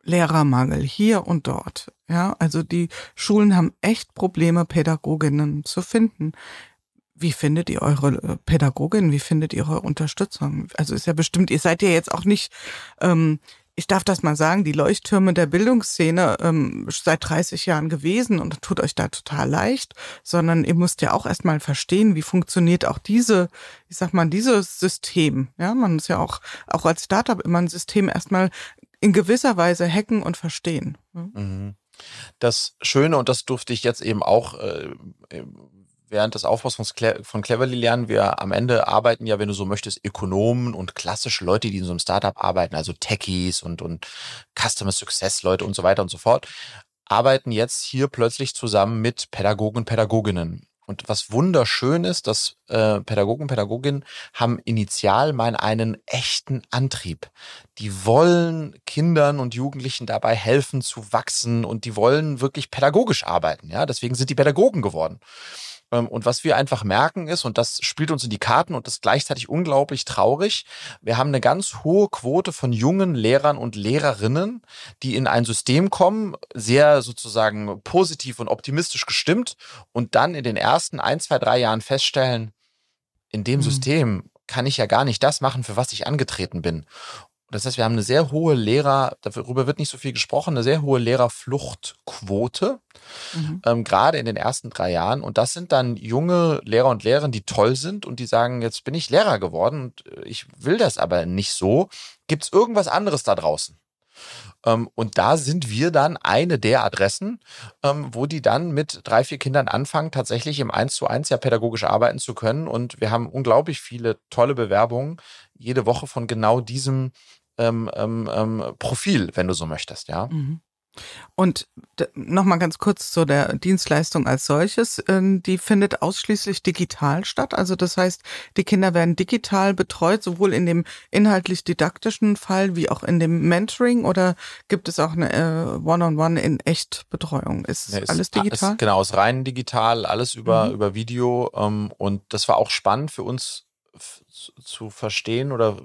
Lehrermangel hier und dort. Ja, also die Schulen haben echt Probleme, Pädagoginnen zu finden. Wie findet ihr eure äh, Pädagogin? Wie findet ihr eure Unterstützung? Also ist ja bestimmt, ihr seid ja jetzt auch nicht, ähm, ich darf das mal sagen, die Leuchttürme der Bildungsszene ähm, seit 30 Jahren gewesen und tut euch da total leicht, sondern ihr müsst ja auch erstmal verstehen, wie funktioniert auch diese, ich sag mal, dieses System. Ja, man muss ja auch, auch als Startup immer ein System erstmal in gewisser Weise hacken und verstehen. Mhm. Das Schöne, und das durfte ich jetzt eben auch äh, während des Aufbaus von, Cle von Cleverly lernen, wir am Ende arbeiten ja, wenn du so möchtest, Ökonomen und klassische Leute, die in so einem Startup arbeiten, also Techies und, und Customer Success Leute und so weiter und so fort, arbeiten jetzt hier plötzlich zusammen mit Pädagogen und Pädagoginnen. Und was wunderschön ist, dass äh, Pädagogen, Pädagoginnen haben initial mal einen echten Antrieb. Die wollen Kindern und Jugendlichen dabei helfen zu wachsen und die wollen wirklich pädagogisch arbeiten. Ja, deswegen sind die Pädagogen geworden. Ähm, und was wir einfach merken ist, und das spielt uns in die Karten und das ist gleichzeitig unglaublich traurig, wir haben eine ganz hohe Quote von jungen Lehrern und Lehrerinnen, die in ein System kommen, sehr sozusagen positiv und optimistisch gestimmt und dann in den ersten ein, zwei, drei Jahren feststellen, in dem mhm. System kann ich ja gar nicht das machen, für was ich angetreten bin. Das heißt, wir haben eine sehr hohe Lehrer, darüber wird nicht so viel gesprochen, eine sehr hohe Lehrerfluchtquote, mhm. ähm, gerade in den ersten drei Jahren. Und das sind dann junge Lehrer und Lehrerinnen, die toll sind und die sagen, jetzt bin ich Lehrer geworden und äh, ich will das aber nicht so. Gibt es irgendwas anderes da draußen? Ähm, und da sind wir dann eine der Adressen, ähm, wo die dann mit drei, vier Kindern anfangen, tatsächlich im Eins zu eins ja pädagogisch arbeiten zu können. Und wir haben unglaublich viele tolle Bewerbungen jede Woche von genau diesem ähm, ähm, ähm Profil, wenn du so möchtest, ja. Mhm. Und nochmal ganz kurz zu der Dienstleistung als solches. Ähm, die findet ausschließlich digital statt. Also das heißt, die Kinder werden digital betreut, sowohl in dem inhaltlich-didaktischen Fall wie auch in dem Mentoring oder gibt es auch eine äh, One-on-One in Echtbetreuung? Ist, ja, ist alles digital? Ist, genau, ist rein digital, alles über, mhm. über Video. Ähm, und das war auch spannend für uns zu verstehen oder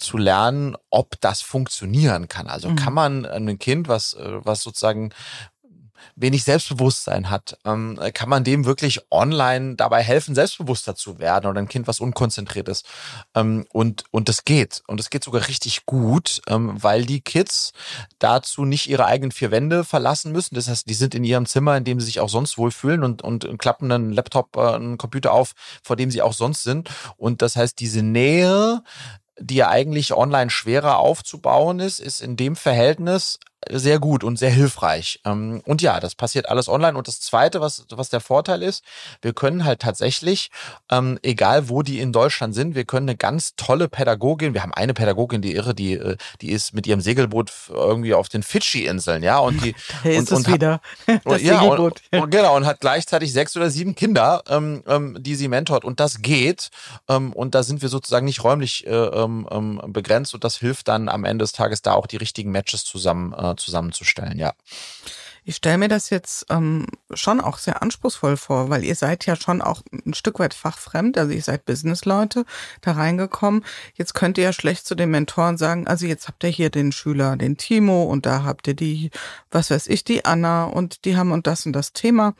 zu lernen, ob das funktionieren kann. Also mhm. kann man ein Kind, was, äh, was sozusagen wenig Selbstbewusstsein hat, ähm, kann man dem wirklich online dabei helfen, selbstbewusster zu werden oder ein Kind, was unkonzentriert ist. Ähm, und, und das geht. Und es geht sogar richtig gut, ähm, weil die Kids dazu nicht ihre eigenen vier Wände verlassen müssen. Das heißt, die sind in ihrem Zimmer, in dem sie sich auch sonst wohlfühlen und, und klappen einen Laptop, äh, einen Computer auf, vor dem sie auch sonst sind. Und das heißt, diese Nähe die ja eigentlich online schwerer aufzubauen ist, ist in dem Verhältnis sehr gut und sehr hilfreich. Ähm, und ja, das passiert alles online. Und das Zweite, was, was der Vorteil ist, wir können halt tatsächlich, ähm, egal wo die in Deutschland sind, wir können eine ganz tolle Pädagogin, wir haben eine Pädagogin, die irre, die, äh, die ist mit ihrem Segelboot irgendwie auf den Fidschi-Inseln, ja, und die da ist und, es und wieder. Das ja, und, und, genau, und hat gleichzeitig sechs oder sieben Kinder, ähm, ähm, die sie mentort. Und das geht. Ähm, und da sind wir sozusagen nicht räumlich äh, ähm, ähm begrenzt und das hilft dann am Ende des Tages da auch die richtigen Matches zusammen äh, zusammenzustellen, ja. Ich stelle mir das jetzt ähm, schon auch sehr anspruchsvoll vor, weil ihr seid ja schon auch ein Stück weit fachfremd, also ihr seid Businessleute da reingekommen. Jetzt könnt ihr ja schlecht zu den Mentoren sagen, also jetzt habt ihr hier den Schüler, den Timo und da habt ihr die, was weiß ich, die Anna und die haben und das und das Thema.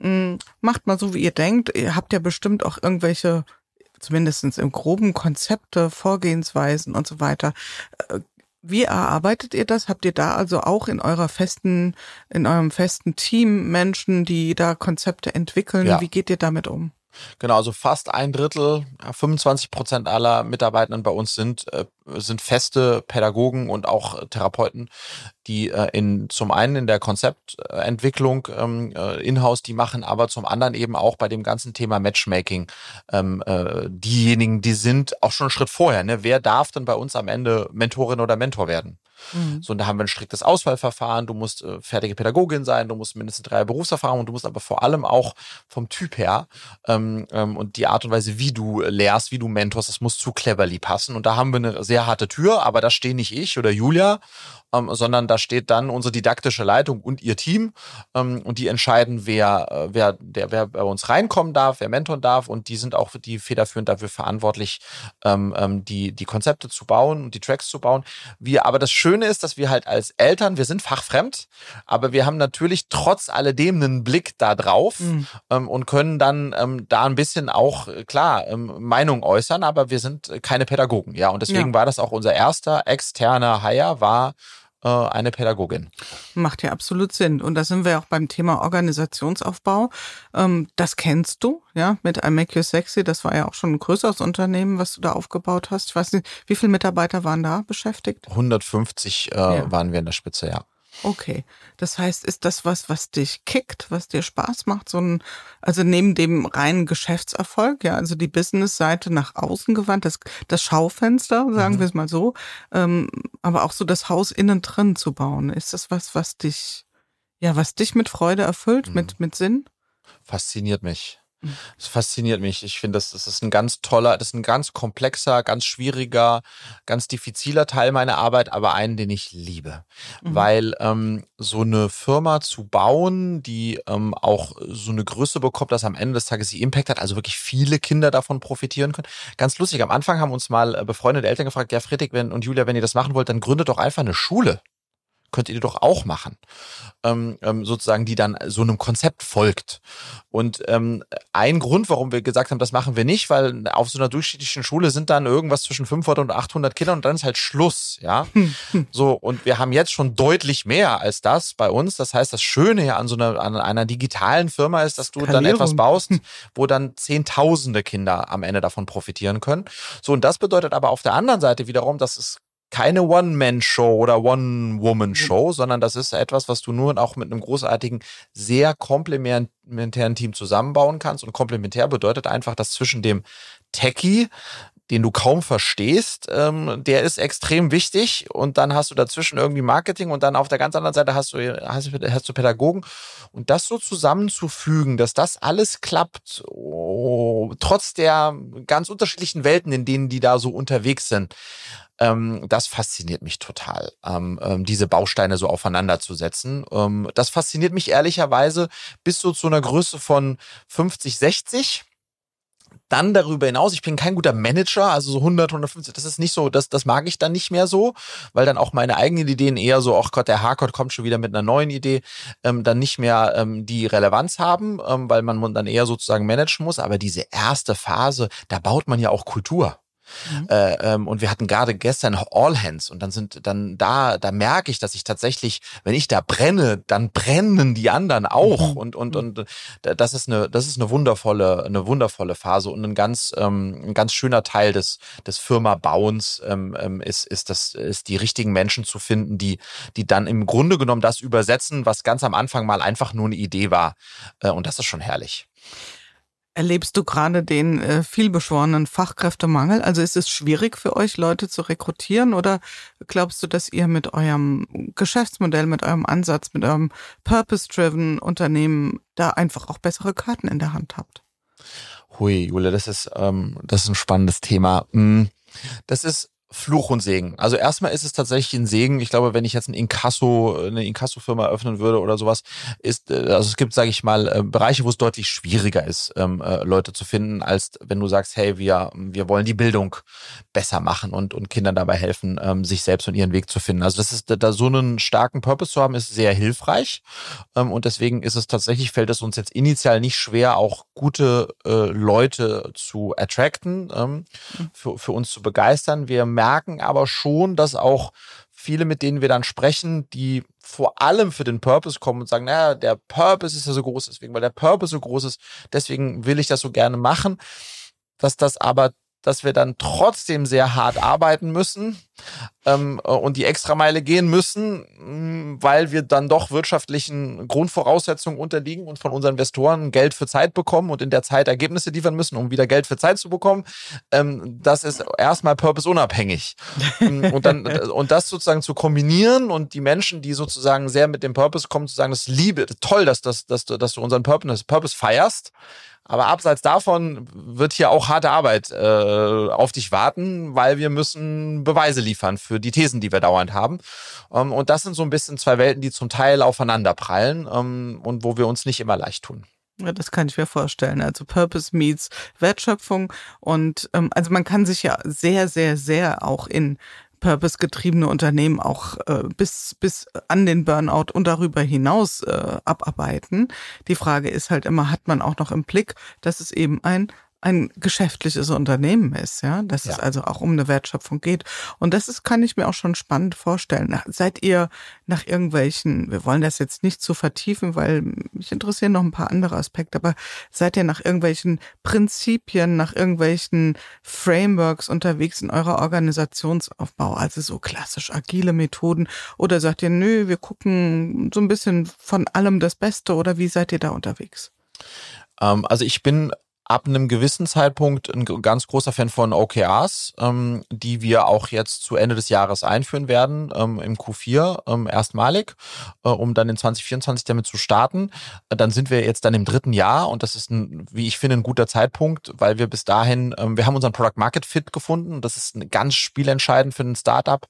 Hm, macht mal so, wie ihr denkt. Ihr habt ja bestimmt auch irgendwelche zumindest im groben Konzepte, Vorgehensweisen und so weiter. Wie erarbeitet ihr das? Habt ihr da also auch in eurer festen, in eurem festen Team Menschen, die da Konzepte entwickeln? Ja. Wie geht ihr damit um? Genau, also fast ein Drittel, 25 Prozent aller Mitarbeitenden bei uns sind, äh, sind feste Pädagogen und auch Therapeuten, die äh, in zum einen in der Konzeptentwicklung ähm, äh, in-house die machen, aber zum anderen eben auch bei dem ganzen Thema Matchmaking ähm, äh, diejenigen, die sind auch schon einen Schritt vorher. Ne? Wer darf denn bei uns am Ende Mentorin oder Mentor werden? Mhm. So, und da haben wir ein striktes Auswahlverfahren. Du musst äh, fertige Pädagogin sein, du musst mindestens drei Berufserfahrungen und du musst aber vor allem auch vom Typ her ähm, ähm, und die Art und Weise, wie du lehrst, wie du mentorst, das muss zu cleverly passen. Und da haben wir eine sehr harte Tür, aber da stehe nicht ich oder Julia, ähm, sondern da steht dann unsere didaktische Leitung und ihr Team ähm, und die entscheiden, wer, äh, wer, der, wer bei uns reinkommen darf, wer mentoren darf und die sind auch die federführend dafür verantwortlich, ähm, ähm, die, die Konzepte zu bauen und die Tracks zu bauen. Wir, aber das Schöne ist, dass wir halt als Eltern, wir sind fachfremd, aber wir haben natürlich trotz alledem einen Blick da drauf mhm. ähm, und können dann ähm, da ein bisschen auch, äh, klar, Meinung äußern, aber wir sind keine Pädagogen, ja. Und deswegen ja. war das auch unser erster externer Hire, war eine Pädagogin. Macht ja absolut Sinn. Und da sind wir auch beim Thema Organisationsaufbau. Ähm, das kennst du, ja, mit I Make You Sexy. Das war ja auch schon ein größeres Unternehmen, was du da aufgebaut hast. Ich weiß nicht, wie viele Mitarbeiter waren da beschäftigt? 150 äh, ja. waren wir in der Spitze, ja. Okay. Das heißt, ist das was, was dich kickt, was dir Spaß macht? So ein, also neben dem reinen Geschäftserfolg, ja, also die Business-Seite nach außen gewandt, das, das Schaufenster, sagen mhm. wir es mal so, ähm, aber auch so das Haus innen drin zu bauen. Ist das was, was dich, ja, was dich mit Freude erfüllt, mhm. mit, mit Sinn? Fasziniert mich. Das fasziniert mich. Ich finde, das, das ist ein ganz toller, das ist ein ganz komplexer, ganz schwieriger, ganz diffiziler Teil meiner Arbeit, aber einen, den ich liebe. Mhm. Weil ähm, so eine Firma zu bauen, die ähm, auch so eine Größe bekommt, dass am Ende des Tages sie Impact hat, also wirklich viele Kinder davon profitieren können. Ganz lustig, am Anfang haben uns mal äh, befreundete Eltern gefragt, ja Friedrich wenn, und Julia, wenn ihr das machen wollt, dann gründet doch einfach eine Schule könnt ihr doch auch machen, ähm, ähm, sozusagen, die dann so einem Konzept folgt. Und ähm, ein Grund, warum wir gesagt haben, das machen wir nicht, weil auf so einer durchschnittlichen Schule sind dann irgendwas zwischen 500 und 800 Kindern und dann ist halt Schluss, ja. so und wir haben jetzt schon deutlich mehr als das bei uns. Das heißt, das Schöne hier an so einer an einer digitalen Firma ist, dass du dann etwas baust, wo dann Zehntausende Kinder am Ende davon profitieren können. So und das bedeutet aber auf der anderen Seite wiederum, dass es keine One-Man-Show oder One-Woman-Show, sondern das ist etwas, was du nur auch mit einem großartigen, sehr komplementären Team zusammenbauen kannst. Und komplementär bedeutet einfach, dass zwischen dem Techie, den du kaum verstehst, ähm, der ist extrem wichtig. Und dann hast du dazwischen irgendwie Marketing und dann auf der ganz anderen Seite hast du, hast, hast du Pädagogen. Und das so zusammenzufügen, dass das alles klappt, oh, trotz der ganz unterschiedlichen Welten, in denen die da so unterwegs sind ähm, das fasziniert mich total, ähm, ähm, diese Bausteine so aufeinander zu setzen. Ähm, das fasziniert mich ehrlicherweise bis so zu einer Größe von 50, 60 dann darüber hinaus, ich bin kein guter Manager, also so 100, 150, das ist nicht so, das, das mag ich dann nicht mehr so, weil dann auch meine eigenen Ideen eher so, ach Gott, der Harkott kommt schon wieder mit einer neuen Idee, ähm, dann nicht mehr ähm, die Relevanz haben, ähm, weil man dann eher sozusagen managen muss. Aber diese erste Phase, da baut man ja auch Kultur. Mhm. Äh, ähm, und wir hatten gerade gestern All Hands und dann sind dann da, da merke ich, dass ich tatsächlich, wenn ich da brenne, dann brennen die anderen auch. Mhm. Und, und, mhm. und äh, das ist eine, das ist eine wundervolle, eine wundervolle Phase und ein ganz, ähm, ein ganz schöner Teil des, des Firma-Bauens ähm, ähm, ist, ist das, ist die richtigen Menschen zu finden, die, die dann im Grunde genommen das übersetzen, was ganz am Anfang mal einfach nur eine Idee war. Äh, und das ist schon herrlich. Erlebst du gerade den äh, vielbeschworenen Fachkräftemangel? Also ist es schwierig für euch, Leute zu rekrutieren oder glaubst du, dass ihr mit eurem Geschäftsmodell, mit eurem Ansatz, mit eurem Purpose-driven Unternehmen da einfach auch bessere Karten in der Hand habt? Hui, Jule, das ist, ähm, das ist ein spannendes Thema. Hm, das ist Fluch und Segen. Also erstmal ist es tatsächlich ein Segen. Ich glaube, wenn ich jetzt ein Inkasso, eine Inkasso-Firma eröffnen würde oder sowas, ist, äh, also es gibt, sage ich mal, äh, Bereiche, wo es deutlich schwieriger ist, ähm, äh, Leute zu finden, als wenn du sagst, hey, wir, wir wollen die Bildung besser machen und, und Kindern dabei helfen, ähm, sich selbst und ihren Weg zu finden. Also das ist, da so einen starken Purpose zu haben, ist sehr hilfreich. Ähm, und deswegen ist es tatsächlich, fällt es uns jetzt initial nicht schwer, auch gute Leute zu attracten, mhm. für, für uns zu begeistern. Wir merken aber schon, dass auch viele, mit denen wir dann sprechen, die vor allem für den Purpose kommen und sagen, naja, der Purpose ist ja so groß, deswegen, weil der Purpose so groß ist, deswegen will ich das so gerne machen, dass das aber dass wir dann trotzdem sehr hart arbeiten müssen ähm, und die Extrameile gehen müssen, mm, weil wir dann doch wirtschaftlichen Grundvoraussetzungen unterliegen und von unseren Investoren Geld für Zeit bekommen und in der Zeit Ergebnisse liefern müssen, um wieder Geld für Zeit zu bekommen. Ähm, das ist erstmal purpose-unabhängig. Mm, und, dann, und das sozusagen zu kombinieren und die Menschen, die sozusagen sehr mit dem Purpose kommen, zu sagen, das liebe, toll, dass, dass, dass, dass du unseren Purpose, Purpose feierst aber abseits davon wird hier auch harte Arbeit äh, auf dich warten, weil wir müssen Beweise liefern für die Thesen, die wir dauernd haben. Ähm, und das sind so ein bisschen zwei Welten, die zum Teil aufeinander prallen ähm, und wo wir uns nicht immer leicht tun. Ja, das kann ich mir vorstellen. Also Purpose meets Wertschöpfung und ähm, also man kann sich ja sehr, sehr, sehr auch in purpose-getriebene Unternehmen auch äh, bis, bis an den Burnout und darüber hinaus äh, abarbeiten. Die Frage ist halt immer, hat man auch noch im Blick, dass es eben ein ein geschäftliches Unternehmen ist, ja, dass ja. es also auch um eine Wertschöpfung geht. Und das ist, kann ich mir auch schon spannend vorstellen. Seid ihr nach irgendwelchen, wir wollen das jetzt nicht zu vertiefen, weil mich interessieren noch ein paar andere Aspekte, aber seid ihr nach irgendwelchen Prinzipien, nach irgendwelchen Frameworks unterwegs in eurer Organisationsaufbau, also so klassisch agile Methoden, oder sagt ihr, nö, wir gucken so ein bisschen von allem das Beste, oder wie seid ihr da unterwegs? Ähm, also ich bin ab einem gewissen Zeitpunkt ein ganz großer Fan von OKRs, ähm, die wir auch jetzt zu Ende des Jahres einführen werden, ähm, im Q4 ähm, erstmalig, äh, um dann in 2024 damit zu starten. Äh, dann sind wir jetzt dann im dritten Jahr und das ist, ein, wie ich finde, ein guter Zeitpunkt, weil wir bis dahin, ähm, wir haben unseren Product Market Fit gefunden. Das ist ganz spielentscheidend für ein Startup.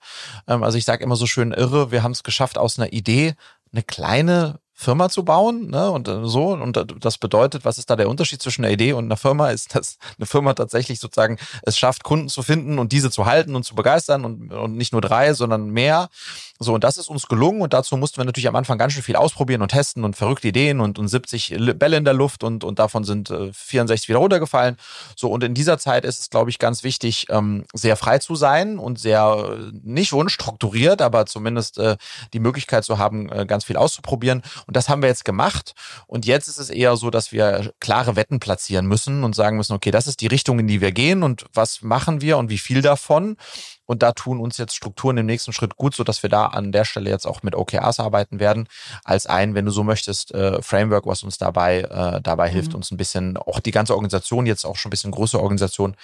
Ähm, also ich sage immer so schön irre, wir haben es geschafft, aus einer Idee eine kleine Firma zu bauen, ne? Und äh, so. Und das bedeutet, was ist da der Unterschied zwischen einer Idee und einer Firma? Ist, dass eine Firma tatsächlich sozusagen es schafft, Kunden zu finden und diese zu halten und zu begeistern und, und nicht nur drei, sondern mehr. So, und das ist uns gelungen und dazu mussten wir natürlich am Anfang ganz schön viel ausprobieren und testen und verrückte Ideen und, und 70 Bälle in der Luft und, und davon sind äh, 64 wieder runtergefallen. So, und in dieser Zeit ist es, glaube ich, ganz wichtig, ähm, sehr frei zu sein und sehr äh, nicht unstrukturiert, aber zumindest äh, die Möglichkeit zu haben, äh, ganz viel auszuprobieren. Und das haben wir jetzt gemacht. Und jetzt ist es eher so, dass wir klare Wetten platzieren müssen und sagen müssen, okay, das ist die Richtung, in die wir gehen und was machen wir und wie viel davon. Und da tun uns jetzt Strukturen im nächsten Schritt gut, so dass wir da an der Stelle jetzt auch mit OKRs arbeiten werden, als ein, wenn du so möchtest, äh, Framework, was uns dabei, äh, dabei hilft, mhm. uns ein bisschen, auch die ganze Organisation, jetzt auch schon ein bisschen größere Organisation,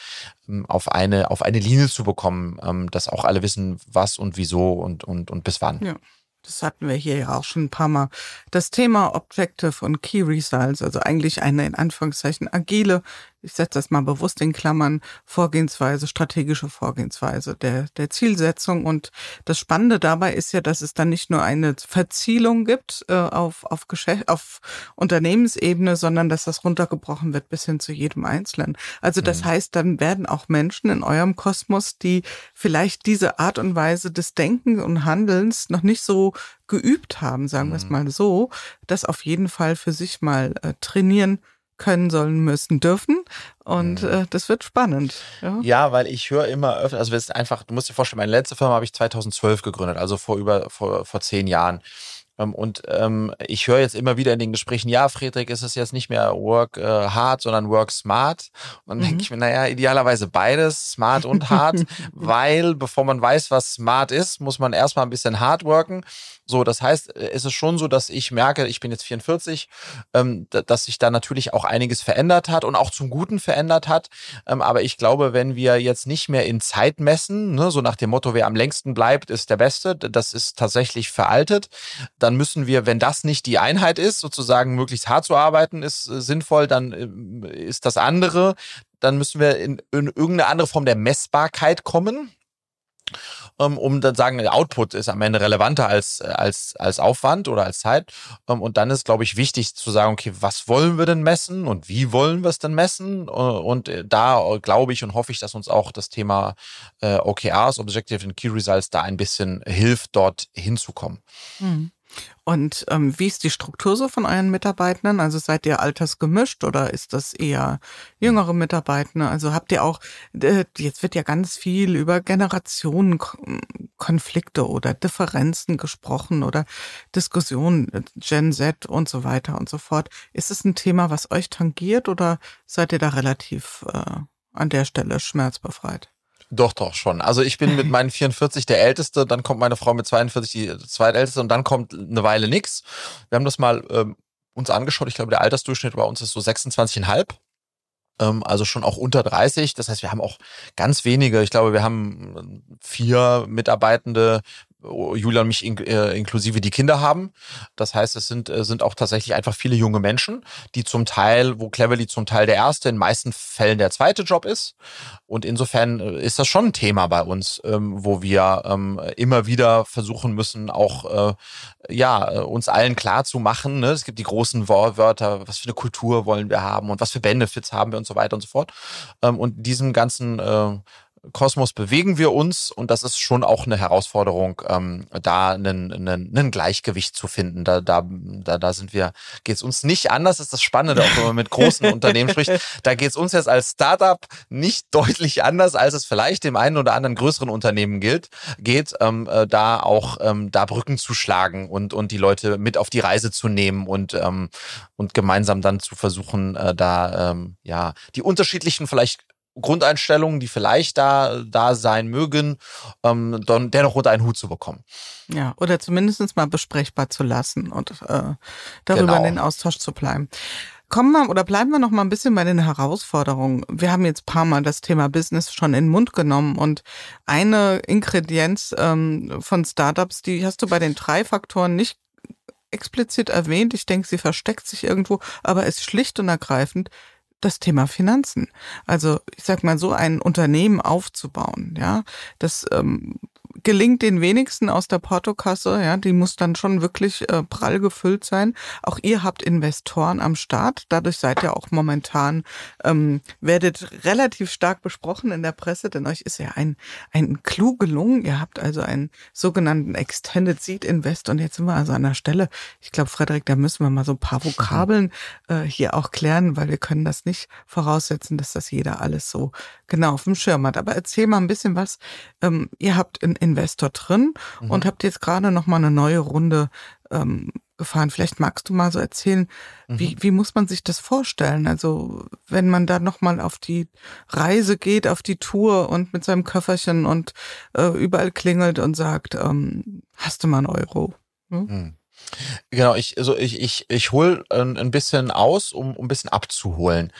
ähm, auf eine, auf eine Linie zu bekommen, ähm, dass auch alle wissen, was und wieso und, und, und bis wann. Ja. Das hatten wir hier ja auch schon ein paar Mal. Das Thema Objective und Key Results, also eigentlich eine in Anführungszeichen agile ich setze das mal bewusst in Klammern, Vorgehensweise, strategische Vorgehensweise der, der Zielsetzung. Und das Spannende dabei ist ja, dass es dann nicht nur eine Verzielung gibt äh, auf, auf, Geschäft, auf Unternehmensebene, sondern dass das runtergebrochen wird bis hin zu jedem Einzelnen. Also das mhm. heißt, dann werden auch Menschen in eurem Kosmos, die vielleicht diese Art und Weise des Denken und Handelns noch nicht so geübt haben, sagen wir es mhm. mal so, das auf jeden Fall für sich mal äh, trainieren können, sollen, müssen, dürfen. Und äh, das wird spannend. Ja, ja weil ich höre immer öfter, also es ist einfach, du musst dir vorstellen, meine letzte Firma habe ich 2012 gegründet, also vor über vor, vor zehn Jahren. Ähm, und ähm, ich höre jetzt immer wieder in den Gesprächen, ja, Friedrich, ist es jetzt nicht mehr Work äh, hard, sondern Work smart. Und dann mhm. denke ich mir, naja, idealerweise beides, smart und hart, weil bevor man weiß, was smart ist, muss man erstmal ein bisschen hard worken. So, das heißt, äh, es ist schon so, dass ich merke, ich bin jetzt 44, ähm, dass sich da natürlich auch einiges verändert hat und auch zum Guten verändert hat. Ähm, aber ich glaube, wenn wir jetzt nicht mehr in Zeit messen, ne, so nach dem Motto, wer am längsten bleibt, ist der Beste, das ist tatsächlich veraltet, dann müssen wir, wenn das nicht die Einheit ist, sozusagen möglichst hart zu arbeiten, ist äh, sinnvoll, dann äh, ist das andere, dann müssen wir in, in irgendeine andere Form der Messbarkeit kommen. Ähm, um dann sagen, Output ist am Ende relevanter als, als, als Aufwand oder als Zeit. Ähm, und dann ist, glaube ich, wichtig zu sagen, okay, was wollen wir denn messen und wie wollen wir es denn messen? Äh, und äh, da glaube ich und hoffe ich, dass uns auch das Thema äh, OKRs, Objective and Key Results, da ein bisschen hilft, dort hinzukommen. Mhm. Und ähm, wie ist die Struktur so von euren Mitarbeitenden? Also seid ihr altersgemischt oder ist das eher jüngere Mitarbeitende? Also habt ihr auch, äh, jetzt wird ja ganz viel über Generationenkonflikte oder Differenzen gesprochen oder Diskussionen, äh, Gen Z und so weiter und so fort. Ist es ein Thema, was euch tangiert oder seid ihr da relativ äh, an der Stelle schmerzbefreit? Doch, doch, schon. Also ich bin mit meinen 44 der Älteste, dann kommt meine Frau mit 42 die zweitälteste und dann kommt eine Weile nix. Wir haben das mal ähm, uns angeschaut. Ich glaube, der Altersdurchschnitt bei uns ist so 26,5 ähm, also schon auch unter 30. Das heißt, wir haben auch ganz wenige. Ich glaube, wir haben vier Mitarbeitende Julia und mich in, äh, inklusive die Kinder haben. Das heißt, es sind, äh, sind auch tatsächlich einfach viele junge Menschen, die zum Teil, wo Cleverly zum Teil der erste, in meisten Fällen der zweite Job ist. Und insofern äh, ist das schon ein Thema bei uns, ähm, wo wir ähm, immer wieder versuchen müssen, auch äh, ja, äh, uns allen klar zu machen. Ne? Es gibt die großen Wörter, was für eine Kultur wollen wir haben und was für Benefits haben wir und so weiter und so fort. Ähm, und diesem ganzen äh, Kosmos bewegen wir uns und das ist schon auch eine Herausforderung, ähm, da einen Gleichgewicht zu finden. Da, da, da, da sind wir, geht es uns nicht anders, das ist das Spannende, auch wenn man mit großen Unternehmen spricht. Da geht es uns jetzt als Startup nicht deutlich anders, als es vielleicht dem einen oder anderen größeren Unternehmen gilt, geht, ähm, äh, da auch ähm, da Brücken zu schlagen und, und die Leute mit auf die Reise zu nehmen und, ähm, und gemeinsam dann zu versuchen, äh, da ähm, ja die unterschiedlichen vielleicht Grundeinstellungen, die vielleicht da, da sein mögen, ähm, dann dennoch unter einen Hut zu bekommen. Ja, oder zumindest mal besprechbar zu lassen und äh, darüber genau. in den Austausch zu bleiben. Kommen wir oder bleiben wir noch mal ein bisschen bei den Herausforderungen. Wir haben jetzt paar Mal das Thema Business schon in den Mund genommen und eine Ingredienz ähm, von Startups, die hast du bei den drei Faktoren nicht explizit erwähnt. Ich denke, sie versteckt sich irgendwo, aber ist schlicht und ergreifend das Thema Finanzen. Also ich sag mal so ein Unternehmen aufzubauen, ja, das ähm, gelingt den wenigsten aus der Portokasse, ja, die muss dann schon wirklich äh, prall gefüllt sein. Auch ihr habt Investoren am Start, dadurch seid ihr auch momentan, ähm, werdet relativ stark besprochen in der Presse, denn euch ist ja ein, ein Clou gelungen. Ihr habt also einen sogenannten Extended Seed Invest und jetzt sind wir also an der Stelle. Ich glaube, Frederik, da müssen wir mal so ein paar Vokabeln äh, hier auch klären, weil wir können das nicht voraussetzen, dass das jeder alles so genau auf dem Schirm hat. Aber erzähl mal ein bisschen was. Ähm, ihr habt einen Investor drin mhm. und habt jetzt gerade noch mal eine neue Runde ähm, gefahren. Vielleicht magst du mal so erzählen, mhm. wie, wie muss man sich das vorstellen? Also wenn man da noch mal auf die Reise geht, auf die Tour und mit seinem Köfferchen und äh, überall klingelt und sagt, ähm, hast du mal einen Euro? Hm? Mhm. Genau, ich, also ich, ich, ich hole ein, ein bisschen aus, um, um ein bisschen abzuholen.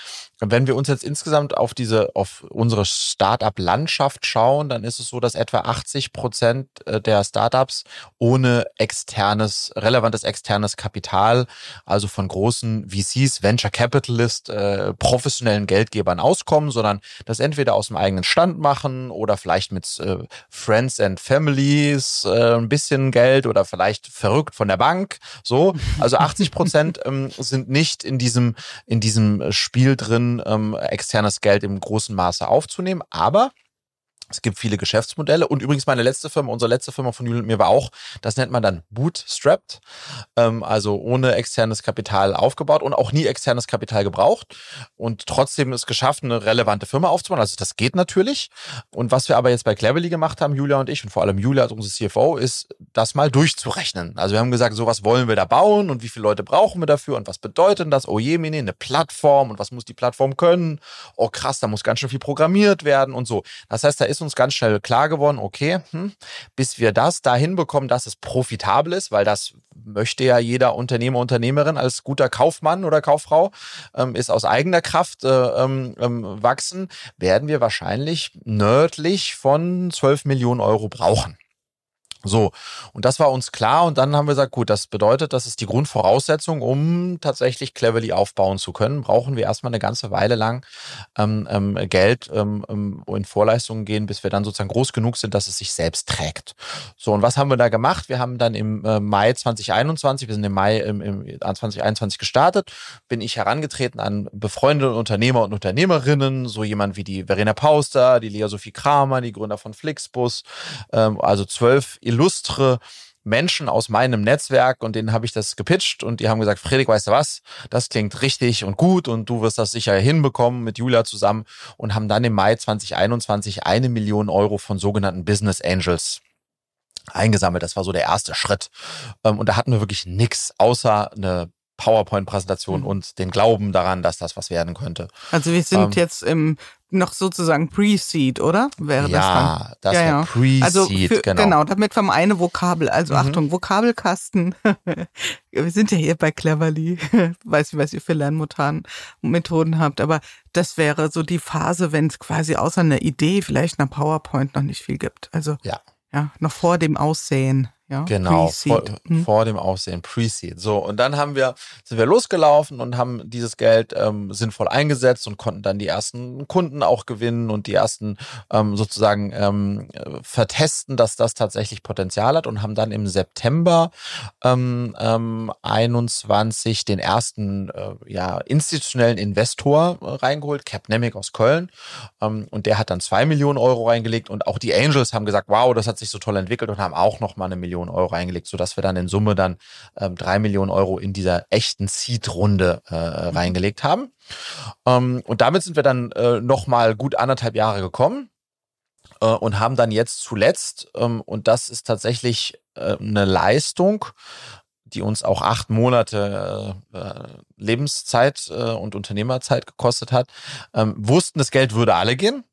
Wenn wir uns jetzt insgesamt auf diese, auf unsere Startup-Landschaft schauen, dann ist es so, dass etwa 80 Prozent äh, der Startups ohne externes, relevantes externes Kapital, also von großen VCs, Venture Capitalist, äh, professionellen Geldgebern auskommen, sondern das entweder aus dem eigenen Stand machen oder vielleicht mit äh, Friends and Families ein bisschen Geld oder vielleicht verrückt von der Bank. So, also 80 Prozent ähm, sind nicht in diesem in diesem Spiel drin ähm, externes Geld im großen Maße aufzunehmen. Aber Es gibt viele Geschäftsmodelle und übrigens meine letzte Firma, unsere letzte Firma von Julian und mir war auch, das nennt man dann bootstrapped, ähm, also ohne externes Kapital aufgebaut und auch nie externes Kapital gebraucht und trotzdem ist geschafft, eine relevante Firma aufzubauen. Also das geht natürlich. Und was wir aber jetzt bei Cleverly gemacht haben, Julia und ich und vor allem Julia als unsere CFO, ist das mal durchzurechnen. Also wir haben gesagt, so was wollen wir da bauen und wie viele Leute brauchen wir dafür und was bedeutet das? Oh je, Mini, eine Plattform und was muss die Plattform können? Oh krass, da muss ganz schön viel programmiert werden und so. Das heißt, da ist uns ganz schnell klar geworden, okay, hm, bis wir das da hinbekommen, dass es profitabel ist, weil das möchte ja jeder Unternehmer, Unternehmerin als guter Kaufmann oder Kauffrau, ähm, ist aus eigener Kraft äh, ähm, ähm wachsen, werden wir wahrscheinlich nördlich von 12 Millionen Euro brauchen. So, und das war uns klar und dann haben wir gesagt, gut, das bedeutet, das ist die Grundvoraussetzung, um tatsächlich Cleverly aufbauen zu können, brauchen wir erstmal eine ganze Weile lang ähm, ähm, Geld ähm, ähm in Vorleistungen gehen, bis wir dann sozusagen groß genug sind, dass es sich selbst trägt. So, und was haben wir da gemacht? Wir haben dann im äh, Mai 2021, wir sind im Mai im, im 2021 gestartet, bin ich herangetreten an befreundete Unternehmer und Unternehmerinnen, so jemand wie die Verena Pauster, die Lea Sophie Kramer, die Gründer von Flixbus, ähm, also zwölf illustre Menschen aus meinem Netzwerk und denen habe ich das gepitcht und die haben gesagt, Friedrich, weißt du was, das klingt richtig und gut und du wirst das sicher hinbekommen mit Julia zusammen und haben dann im Mai 2021 eine Million Euro von sogenannten Business Angels eingesammelt. Das war so der erste Schritt. Ähm, und da hatten wir wirklich nichts außer eine PowerPoint-Präsentation mhm. und den Glauben daran, dass das was werden könnte. Also wir sind ähm, jetzt im noch sozusagen Pre-Seed, oder? Wäre ja, das dann? das ja, ja. Pre-Seed, also für, genau. Genau, damit wir eine Vokabel, also mhm. Achtung, Vokabelkasten. wir sind ja hier bei Cleverly. Weiß nicht, was ihr für Lernmethoden habt, aber das wäre so die Phase, wenn es quasi außer einer Idee, vielleicht einer PowerPoint noch nicht viel gibt. Also ja, ja noch vor dem Aussehen. Ja, genau, vor, hm. vor, dem Aussehen, Pre-Seed. So, und dann haben wir, sind wir losgelaufen und haben dieses Geld ähm, sinnvoll eingesetzt und konnten dann die ersten Kunden auch gewinnen und die ersten ähm, sozusagen ähm, vertesten, dass das tatsächlich Potenzial hat und haben dann im September ähm, ähm, 21 den ersten äh, ja, institutionellen Investor äh, reingeholt, Capnemic aus Köln. Ähm, und der hat dann zwei Millionen Euro reingelegt und auch die Angels haben gesagt, wow, das hat sich so toll entwickelt und haben auch noch mal eine Million Millionen Euro reingelegt, sodass wir dann in Summe dann ähm, drei Millionen Euro in dieser echten Seed-Runde äh, mhm. reingelegt haben. Ähm, und damit sind wir dann äh, nochmal gut anderthalb Jahre gekommen äh, und haben dann jetzt zuletzt, ähm, und das ist tatsächlich äh, eine Leistung, die uns auch acht Monate äh Lebenszeit äh, und Unternehmerzeit gekostet hat, ähm, wussten, das Geld würde alle gehen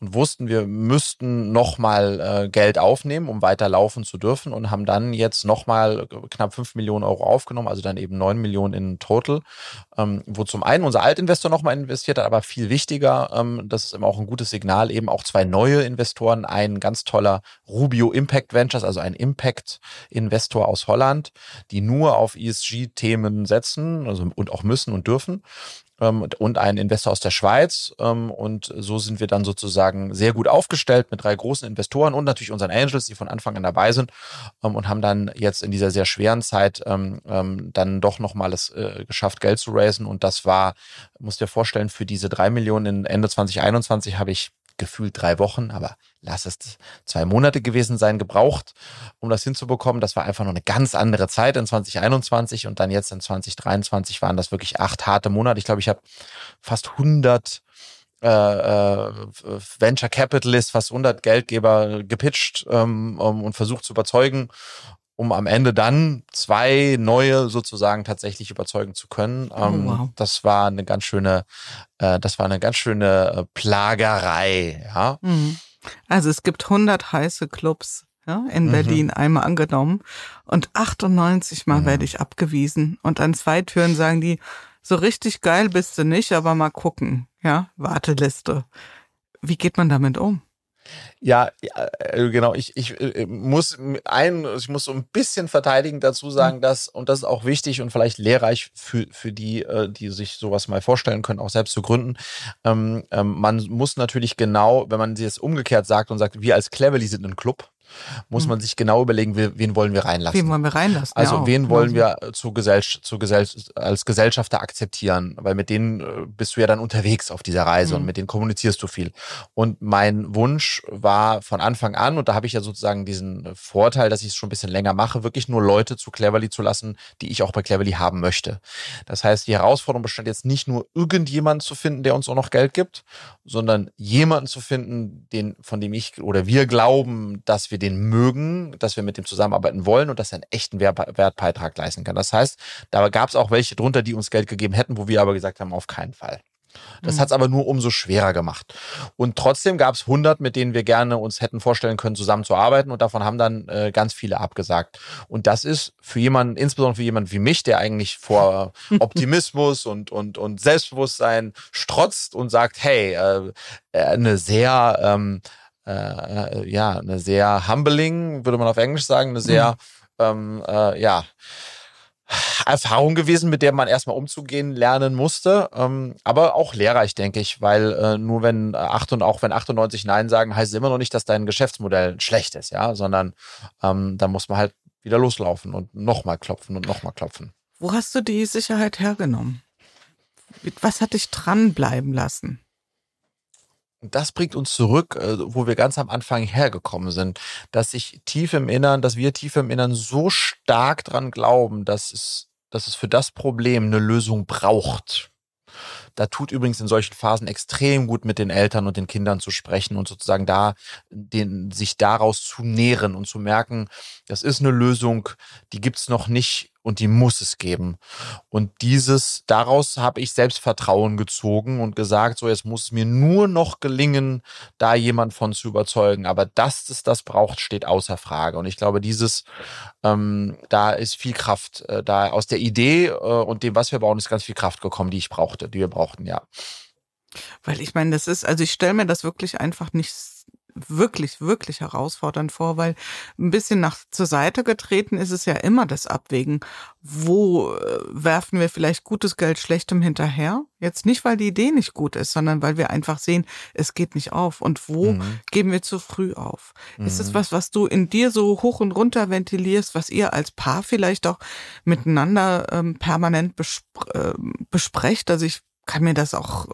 und wussten, wir müssten nochmal äh, Geld aufnehmen, um weiter laufen zu dürfen und haben dann jetzt nochmal knapp fünf Millionen Euro aufgenommen, also dann eben neun Millionen in Total, ähm, wo zum einen unser Altinvestor nochmal investiert hat, aber viel wichtiger, ähm, das ist immer auch ein gutes Signal, eben auch zwei neue Investoren, ein ganz toller Rubio Impact Ventures, also ein Impact-Investor aus Holland, die nur auf ESG-Themen setzen also, und auch müssen und dürfen und einen Investor aus der Schweiz. Ähm, und so sind wir dann sozusagen sehr gut aufgestellt mit drei großen Investoren und natürlich unseren Angels, die von Anfang an dabei sind ähm, und haben dann jetzt in dieser sehr schweren Zeit dann doch nochmal es äh, geschafft, Geld zu raisen. Und das war, muss dir vorstellen, für diese drei Millionen Ende 2021 habe ich gefühlt drei Wochen, aber lass es zwei Monate gewesen sein, gebraucht, um das hinzubekommen. Das war einfach noch eine ganz andere Zeit in 2021 und dann jetzt in 2023 waren das wirklich acht harte Monate. Ich glaube, ich habe fast 100 äh, äh, Venture Capitalist, fast 100 Geldgeber gepitcht ähm, und versucht zu überzeugen um am Ende dann zwei neue sozusagen tatsächlich überzeugen zu können. Oh, ähm, wow. Das war eine ganz schöne, äh, das war eine ganz schöne äh, Plagerei, ja. Mhm. Also es gibt 100 heiße Clubs ja, in mhm. Berlin einmal angenommen und 98 Mal mhm. werde ich abgewiesen und an zwei Türen sagen die, so richtig geil bist du nicht, aber mal gucken, ja, Warteliste. Wie geht man damit um? Ja, äh, genau. Ich, ich äh, muss ein, ich muss so ein bisschen verteidigen dazu sagen, mhm. dass, und das ist auch wichtig und vielleicht lehrreich für, für die, äh, die sich sowas mal vorstellen können, auch selbst zu gründen. Ähm, ähm, man muss natürlich genau, wenn man sie jetzt umgekehrt sagt und sagt, wir als Cleverly sind ein Club, muss mhm. man sich genau überlegen, wen wollen wir reinlassen. Wen wollen wir reinlassen? Also ja, wen wollen wir zu Gesell zu Gesell als Gesellschafter akzeptieren? Weil mit denen äh, bist du ja dann unterwegs auf dieser Reise mhm. und mit denen kommunizierst du viel. Und mein Wunsch war von Anfang an, und da habe ich ja sozusagen diesen Vorteil, dass ich es schon ein bisschen länger mache, wirklich nur Leute zu Cleverly zu lassen, die ich auch bei Cleverly haben möchte. Das heißt, die Herausforderung bestand jetzt nicht nur irgendjemanden zu finden, der uns auch noch Geld gibt, sondern jemanden zu finden, den, von dem ich oder wir glauben, dass wir den mögen, dass wir mit dem zusammenarbeiten wollen und dass er einen echten Wertbeitrag leisten kann. Das heißt, da gab es auch welche drunter, die uns Geld gegeben hätten, wo wir aber gesagt haben, auf keinen Fall. Das mhm. hat es aber nur umso schwerer gemacht. Und trotzdem gab es 100, mit denen wir gerne uns hätten vorstellen können, zusammenzuarbeiten. Und davon haben dann äh, ganz viele abgesagt. Und das ist für jemanden, insbesondere für jemanden wie mich, der eigentlich vor Optimismus und, und, und Selbstbewusstsein strotzt und sagt, hey, äh, äh eine sehr, ähm, äh, äh, ja, eine sehr humbling, würde man auf Englisch sagen, eine sehr, mhm. ähm, äh, ja, Erfahrung gewesen, mit der man erstmal umzugehen lernen musste, ähm, aber auch lehrreich, denke ich, weil äh, nur wenn acht und auch wenn 98 Nein sagen, heißt es immer noch nicht, dass dein Geschäftsmodell schlecht ist, ja, sondern ähm, da muss man halt wieder loslaufen und nochmal klopfen und nochmal klopfen. Wo hast du die Sicherheit hergenommen? Was hat dich dranbleiben lassen? Das bringt uns zurück, äh, wo wir ganz am Anfang hergekommen sind, dass ich tief im Innern, dass wir tief im Innern so stark dran glauben, dass es, dass es für das Problem eine Lösung braucht. Da tut übrigens in solchen Phasen extrem gut, mit den Eltern und den Kindern zu sprechen und sozusagen da den, sich daraus zu nähren und zu merken, das ist eine Lösung, die gibt's noch nicht und die muss es geben. Und dieses, daraus habe ich Selbstvertrauen gezogen und gesagt, so jetzt muss es mir nur noch gelingen, da jemand von zu überzeugen. Aber dass es das braucht, steht außer Frage. Und ich glaube, dieses, ähm, da ist viel Kraft, äh, da aus der Idee äh, und dem, was wir bauen, ist ganz viel Kraft gekommen, die ich brauchte, die wir brauchten, ja. Weil ich meine, das ist, also ich stelle mir das wirklich einfach nicht wirklich, wirklich herausfordernd vor, weil ein bisschen nach zur Seite getreten ist es ja immer das Abwägen. Wo äh, werfen wir vielleicht gutes Geld schlechtem hinterher? Jetzt nicht, weil die Idee nicht gut ist, sondern weil wir einfach sehen, es geht nicht auf. Und wo mhm. geben wir zu früh auf? Mhm. Ist es mhm. was, was du in dir so hoch und runter ventilierst, was ihr als Paar vielleicht auch miteinander ähm, permanent bespr äh, besprecht? Also ich kann mir das auch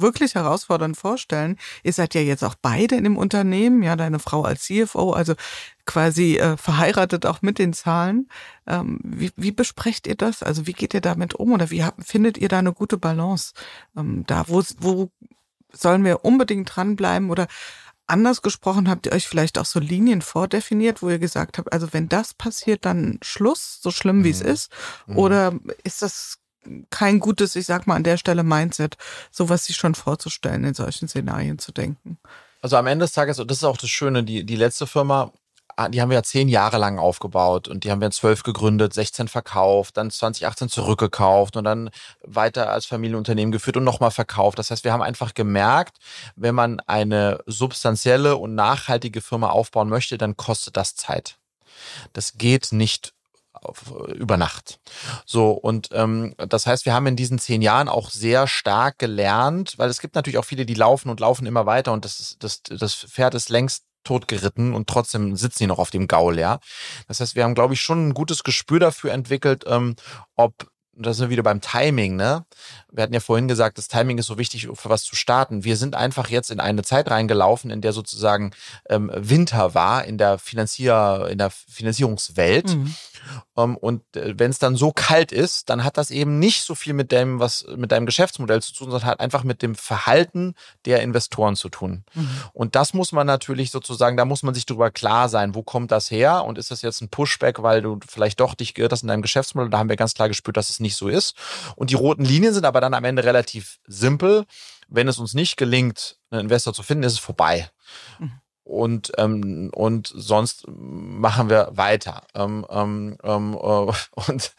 wirklich herausfordernd vorstellen. Ihr seid ja jetzt auch beide in dem Unternehmen, ja, deine Frau als CFO, also quasi äh, verheiratet auch mit den Zahlen. Ähm, wie, wie besprecht ihr das? Also wie geht ihr damit um oder wie habt, findet ihr da eine gute Balance? Ähm, da, wo, wo sollen wir unbedingt dranbleiben oder anders gesprochen, habt ihr euch vielleicht auch so Linien vordefiniert, wo ihr gesagt habt, also wenn das passiert, dann Schluss, so schlimm wie mhm. es ist? Mhm. Oder ist das kein gutes, ich sag mal an der Stelle Mindset, sowas sich schon vorzustellen, in solchen Szenarien zu denken. Also am Ende des Tages, und das ist auch das Schöne, die, die letzte Firma, ah, die haben wir ja zehn Jahre lang aufgebaut und die haben wir in zwölf gegründet, 16 verkauft, dann 2018 zurückgekauft und dann weiter als Familienunternehmen geführt und nochmal verkauft. Das heißt, wir haben einfach gemerkt, wenn man eine substanzielle und nachhaltige Firma aufbauen möchte, dann kostet das Zeit. Das geht nicht über Nacht. So, und ähm, das heißt, wir haben in diesen zehn Jahren auch sehr stark gelernt, weil es gibt natürlich auch viele, die laufen und laufen immer weiter und das, das, das Pferd ist längst totgeritten und trotzdem sitzen die noch auf dem Gaul, ja. Das heißt, wir haben, glaube ich, schon ein gutes Gespür dafür entwickelt, ähm, ob da sind wir wieder beim Timing, ne? Wir hatten ja vorhin gesagt, das Timing ist so wichtig, für was zu starten. Wir sind einfach jetzt in eine Zeit reingelaufen, in der sozusagen ähm, Winter war in der Finanzier, in der Finanzierungswelt. Mhm. Um, ähm, und äh, wenn es dann so kalt ist, dann hat das eben nicht so viel mit dem, was mit deinem Geschäftsmodell zu tun, sondern hat einfach mit dem Verhalten der Investoren zu tun. Mhm. Und das muss man natürlich sozusagen, da muss man sich darüber klar sein, wo kommt das her und ist das jetzt ein Pushback, weil du vielleicht doch dich geirrt hast in deinem Geschäftsmodell. Da haben wir ganz klar gespürt, dass es nicht so ist. Und die roten Linien sind aber dann am Ende relativ simpel. Wenn es uns nicht gelingt, einen Investor zu finden, ist es vorbei. Mhm und ähm, und sonst machen wir weiter ähm, ähm, ähm äh, und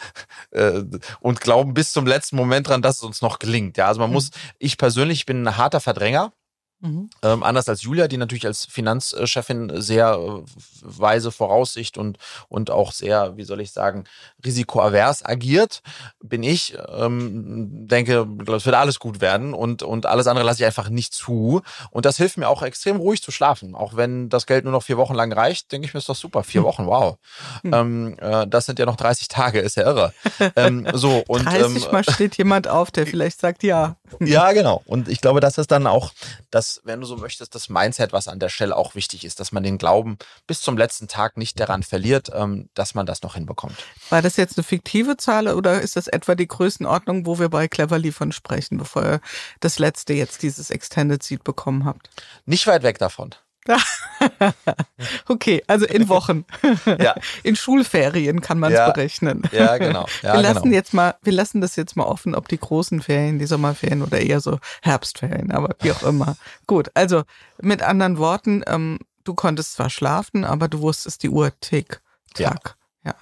äh, und glauben bis zum letzten Moment dran, dass es uns noch gelingt. Ja, also man mhm. muss, ich persönlich bin ein harter Verdränger. Mhm. Ähm, anders als Julia, die natürlich als Finanzchefin sehr äh, weise Voraussicht und, und auch sehr, wie soll ich sagen, risikoavers agiert, bin ich, ähm, denke, es wird alles gut werden und, und alles andere lasse ich einfach nicht zu. Und das hilft mir auch extrem ruhig zu schlafen. Auch wenn das Geld nur noch vier Wochen lang reicht, denke ich mir, ist doch super. Vier. Wochen, wow. Hm. Ähm, äh, das sind ja noch 30 Tage, ist ja irre. ähm, so, und, 30 ähm, Mal steht jemand auf, der vielleicht sagt ja. Ja, genau. Und ich glaube, das ist dann auch das das, wenn du so möchtest, das Mindset, was an der Stelle auch wichtig ist, dass man den Glauben bis zum letzten Tag nicht daran verliert, ähm, dass man das noch hinbekommt. War das jetzt eine fiktive Zahl oder ist das etwa die Größenordnung, wo wir bei Cleverly von sprechen, bevor ihr das letzte jetzt dieses Extended Seed bekommen habt? Nicht weit weg davon. okay, also in Wochen. ja. In Schulferien kann man es ja. berechnen. Ja, genau. Ja, wir lassen genau. jetzt mal, wir lassen das jetzt mal offen, ob die großen Ferien, die Sommerferien oder eher so Herbstferien, aber wie auch immer. Gut, also mit anderen Worten, ähm, du konntest zwar schlafen, aber du wusstest, die Uhr tick, tack. Ja. ja.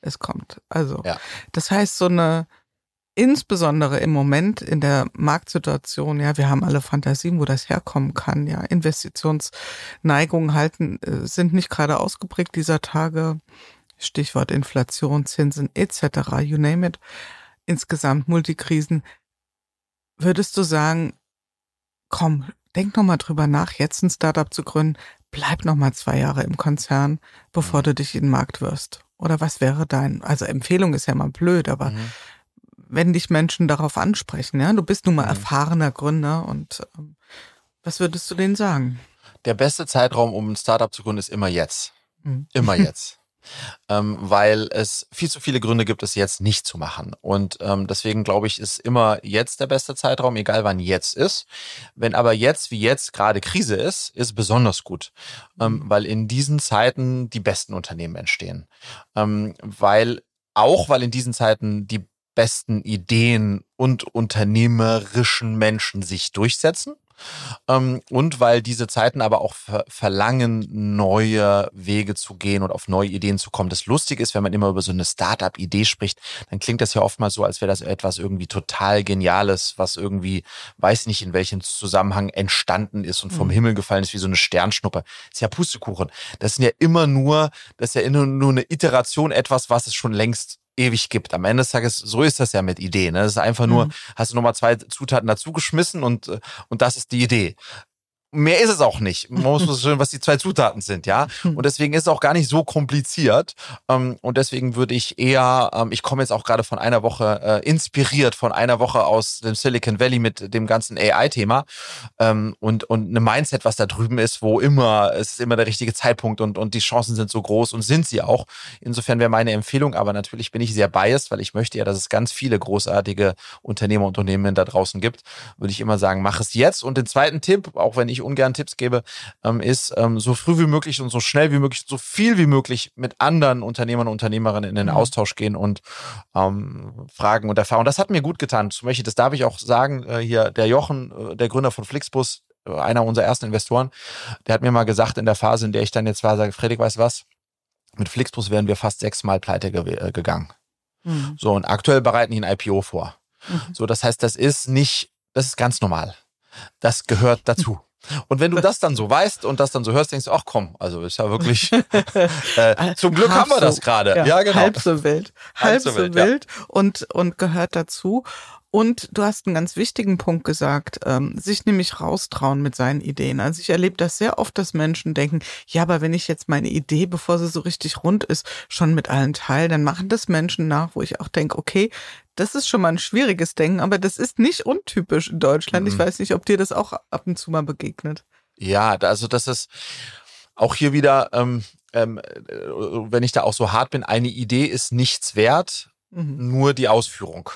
Es kommt. Also, das heißt, so eine insbesondere im Moment in der Marktsituation, ja, wir haben alle Fantasien, wo das herkommen kann, ja, Investitionsneigungen halten, äh, sind nicht gerade ausgeprägt dieser Tage. Stichwort Inflation, Zinsen etc., you name it. Insgesamt Multikrisen. Würdest du sagen, komm, denk noch mal drüber nach, jetzt ein Startup zu gründen, bleib noch mal zwei Jahre im Konzern, bevor mhm. du dich in den Markt wirst? Oder was wäre dein, also Empfehlung ist ja mal blöd, aber mhm wenn dich Menschen darauf ansprechen. Ja? Du bist nun mal mhm. erfahrener Gründer und ähm, was würdest du denen sagen? Der beste Zeitraum, um ein Startup zu gründen, ist immer jetzt. Mhm. Immer jetzt. ähm, weil es viel zu viele Gründe gibt, es jetzt nicht zu machen. Und ähm, deswegen glaube ich, ist immer jetzt der beste Zeitraum, egal wann jetzt ist. Wenn aber jetzt wie jetzt gerade Krise ist, ist besonders gut, ähm, mhm. weil in diesen Zeiten die besten Unternehmen entstehen. Ähm, weil auch weil in diesen Zeiten die besten Ideen und unternehmerischen Menschen sich durchsetzen. Ähm, und weil diese Zeiten aber auch verlangen, neue Wege zu gehen und auf neue Ideen zu kommen. Das lustig ist, wenn man immer über so eine Startup-Idee spricht, dann klingt das ja oftmals so, als wäre das etwas irgendwie total Geniales, was irgendwie, weiß nicht in welchem Zusammenhang entstanden ist und vom mhm. Himmel gefallen ist, wie so eine Sternschnuppe. Das ist ja Pustekuchen. Das sind ja immer nur, das ist ja immer nur eine Iteration etwas, was es schon längst ewig gibt. Am Ende des Tages, so ist das ja mit Ideen. Ne? Das ist einfach nur, mhm. hast du nochmal zwei Zutaten dazugeschmissen und, äh, und das ist die Idee mehr ist es auch nicht. Man muss schauen, was die zwei Zutaten sind, ja. Und deswegen ist es auch gar nicht so kompliziert. Ähm, und deswegen würde ich eher, ähm, ich komme jetzt auch gerade von einer Woche äh, inspiriert von einer Woche aus dem Silicon Valley mit dem ganzen AI-Thema ähm, und und eine Mindset, was da drüben ist, wo immer es ist immer der richtige Zeitpunkt und und die Chancen sind so groß und sind sie auch. Insofern wäre meine Empfehlung, aber natürlich bin ich sehr biased, weil ich möchte ja, dass es ganz viele großartige Unternehmer und Unternehmen da draußen gibt. Würde ich immer sagen, mach es jetzt. Und den zweiten Tipp, auch wenn ich ich ungern Tipps gebe, ähm, ist ähm, so früh wie möglich und so schnell wie möglich, so viel wie möglich mit anderen Unternehmern und Unternehmerinnen in den mhm. Austausch gehen und ähm, Fragen und Erfahrungen. Das hat mir gut getan. Zum Beispiel, das darf ich auch sagen, äh, hier der Jochen, äh, der Gründer von Flixbus, äh, einer unserer ersten Investoren, der hat mir mal gesagt in der Phase, in der ich dann jetzt war, sage, Fredrik, weißt du was? Mit Flixbus wären wir fast sechsmal pleite ge äh, gegangen. Mhm. So, und aktuell bereiten die ein IPO vor. Mhm. So, das heißt, das ist nicht, das ist ganz normal. Das gehört dazu. Und wenn du das dann so weißt und das dann so hörst, denkst du, ach komm, also ist ja wirklich, äh, zum Glück haben wir das gerade. Ja, ja, genau. Halb so wild. Halb, Halb so wild, wild ja. und, und gehört dazu. Und du hast einen ganz wichtigen Punkt gesagt, ähm, sich nämlich raustrauen mit seinen Ideen. Also ich erlebe das sehr oft, dass Menschen denken, ja, aber wenn ich jetzt meine Idee, bevor sie so richtig rund ist, schon mit allen teile, dann machen das Menschen nach, wo ich auch denke, okay, das ist schon mal ein schwieriges Denken, aber das ist nicht untypisch in Deutschland. Mhm. Ich weiß nicht, ob dir das auch ab und zu mal begegnet. Ja, also das ist auch hier wieder, ähm, ähm, äh, wenn ich da auch so hart bin, eine Idee ist nichts wert, mhm. nur die Ausführung.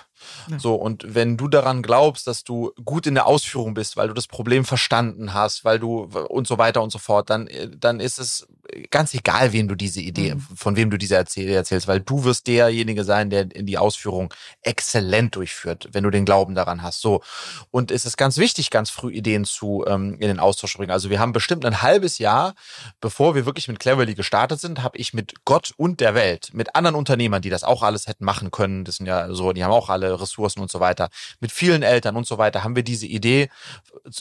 Ja. So, und wenn du daran glaubst, dass du gut in der Ausführung bist, weil du das Problem verstanden hast, weil du und so weiter und so fort, dann, äh, dann ist es ganz egal, wem du diese Idee, mhm. von wem du diese Erzähl erzählst, weil du wirst derjenige sein, der in die Ausführung exzellent durchführt, wenn du den Glauben daran hast. So. Und es ist ganz wichtig, ganz früh Ideen zu ähm, in den Austausch zu bringen. Also wir haben bestimmt ein halbes Jahr, bevor wir wirklich mit Cleverly gestartet sind, habe ich mit Gott und der Welt, mit anderen Unternehmern, die das auch alles hätten machen können, das sind ja so, die haben auch alle Ressourcen und so weiter, mit vielen Eltern und so weiter, haben wir diese Idee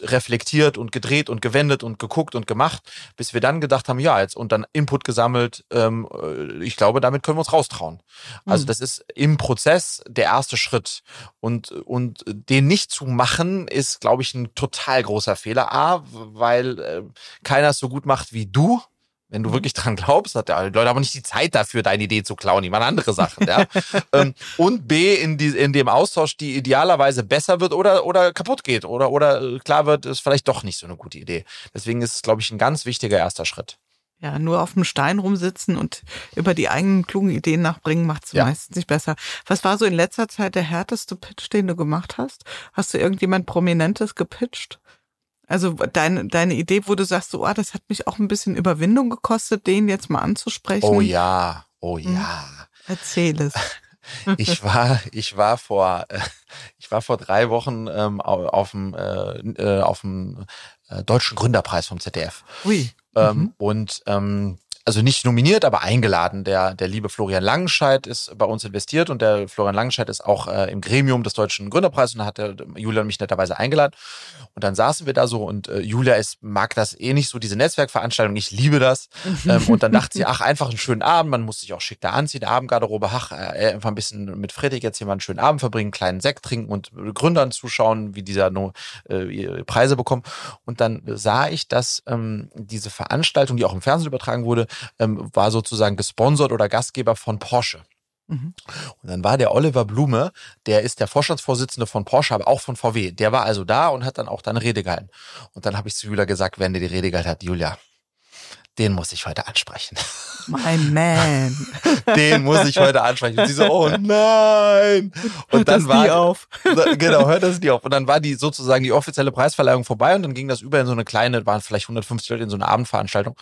reflektiert und gedreht und gewendet und geguckt und gemacht, bis wir dann gedacht haben, ja, jetzt und dann Input gesammelt. Ähm, äh, ich glaube, damit können wir uns raustrauen. Also mhm. das ist im Prozess der erste Schritt. Und, und den nicht zu machen, ist, glaube ich, ein total großer Fehler. A, weil äh, keiner es so gut macht wie du wenn du mhm. wirklich dran glaubst, hat der Leute aber nicht die Zeit dafür, deine Idee zu klauen. Die machen andere Sachen. Ja? Ähm, und B, in, die, in dem Austausch, die idealerweise besser wird oder, oder kaputt geht oder, oder äh, klar wird, ist vielleicht doch nicht so eine gute Idee. Deswegen ist es, glaube ich, ein ganz wichtiger erster Schritt. Ja, nur auf dem Stein rumsitzen und über die eigenen klugen Ideen nachbringen, macht es ja. meistens nicht besser. Was war so in letzter Zeit der härteste Pitch, den du gemacht hast? Hast du irgendjemand Prominentes gepitcht? Also deine, deine Idee, wo du sagst, so, ah, das hat mich auch ein bisschen Überwindung gekostet, den jetzt mal anzusprechen. Oh ja, oh hm. ja. Erzähl es. Ich war, ich war vor, ich war vor drei Wochen ähm, auf dem, äh, äh, auf dem äh, deutschen Gründerpreis vom ZDF. Ui. Ähm, mhm. Und ähm, also nicht nominiert, aber eingeladen. Der, der liebe Florian Langenscheidt ist bei uns investiert und der Florian Langenscheidt ist auch äh, im Gremium des Deutschen Gründerpreises und da hat der Julia mich netterweise eingeladen. Und dann saßen wir da so und äh, Julia ist, mag das eh nicht so, diese Netzwerkveranstaltung. Ich liebe das. ähm, und dann dachte sie, ach, einfach einen schönen Abend. Man muss sich auch schick da anziehen, der Abendgarderobe. Ach, äh, einfach ein bisschen mit Friedrich jetzt hier mal einen schönen Abend verbringen, kleinen Sekt trinken und Gründern zuschauen, wie die da nur äh, Preise bekommen. Und dann sah ich, dass ähm, diese Veranstaltung, die auch im Fernsehen übertragen wurde, ähm, war sozusagen gesponsert oder Gastgeber von Porsche. Mhm. Und dann war der Oliver Blume, der ist der Vorstandsvorsitzende von Porsche, aber auch von VW. Der war also da und hat dann auch da eine Rede gehalten. Und dann habe ich zu Julia gesagt, wenn der die Rede gehalten hat, Julia, den muss ich heute ansprechen. Mein Man. Den muss ich heute ansprechen. Und sie so, oh nein. Und hört dann das war, nie auf. genau, hört das nie auf. Und dann war die sozusagen die offizielle Preisverleihung vorbei und dann ging das über in so eine kleine, waren vielleicht 150 Leute in so eine Abendveranstaltung.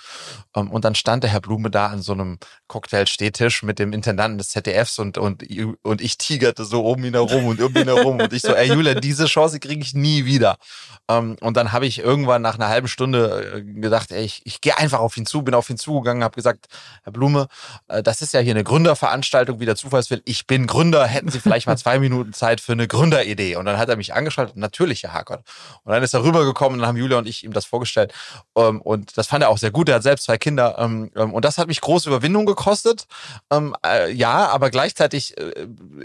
Ähm, und dann stand der Herr Blume da an so einem Cocktail-Stehtisch mit dem Intendanten des ZDFs und, und, und ich tigerte so um ihn herum und um ihn herum. Und ich so, ey Julia, diese Chance kriege ich nie wieder. Ähm, und dann habe ich irgendwann nach einer halben Stunde äh, gedacht, ey, ich, ich gehe einfach auf ihn zu, bin auf ihn zugegangen, habe gesagt, Herr Blume, äh, das ist ja hier eine Gründerveranstaltung, wie der Zufall will. Ich bin Gründer, hätten Sie vielleicht mal zwei Minuten Zeit für eine Gründeridee? Und dann hat er mich angeschaltet, natürlich, Herr Hakert. Und dann ist er rübergekommen, dann haben Julia und ich ihm das vorgestellt. Ähm, und das fand er auch sehr gut. Er hat selbst zwei Kinder. Ähm, und das hat mich große Überwindung gekostet. Äh, ja, aber gleichzeitig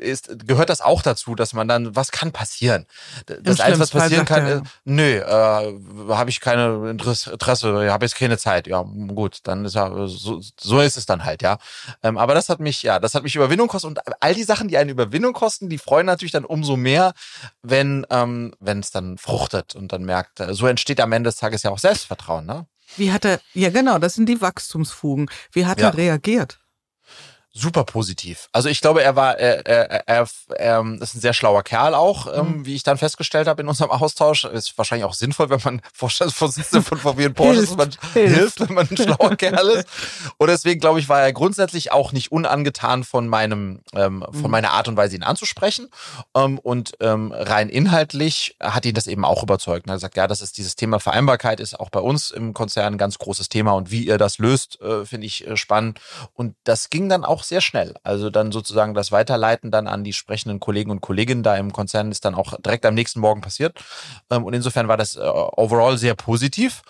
ist, gehört das auch dazu, dass man dann, was kann passieren? Das Einzige, was passieren kann, ja nö, äh, habe ich keine Interesse, habe jetzt keine Zeit. Ja, gut, dann ist ja, so, so ist es dann halt, ja. Ähm, aber das hat mich, ja, das hat mich Überwindung kostet und all die Sachen, die eine Überwindung kosten, die freuen natürlich dann umso mehr, wenn ähm, wenn es dann fruchtet und dann merkt, äh, so entsteht am Ende des Tages ja auch Selbstvertrauen, ne? Wie hat er, ja genau, das sind die Wachstumsfugen. Wie hat ja. er reagiert? Super positiv. Also ich glaube, er war, er, er, er, er ist ein sehr schlauer Kerl auch, ähm, mhm. wie ich dann festgestellt habe in unserem Austausch. Ist wahrscheinlich auch sinnvoll, wenn man Vorstandsvorsitzender von VW und Porsche ist, man hilft, wenn man ein schlauer Kerl ist. Und deswegen glaube ich, war er grundsätzlich auch nicht unangetan von meinem, ähm, von mhm. meiner Art und Weise, ihn anzusprechen. Ähm, und ähm, rein inhaltlich hat ihn das eben auch überzeugt. Er hat gesagt, ja, das ist dieses Thema Vereinbarkeit ist auch bei uns im Konzern ein ganz großes Thema und wie ihr das löst, äh, finde ich äh, spannend. Und das ging dann auch sehr schnell. Also dann sozusagen das Weiterleiten dann an die sprechenden Kollegen und Kolleginnen da im Konzern ist dann auch direkt am nächsten Morgen passiert. Ähm, und insofern war das äh, overall sehr positiv,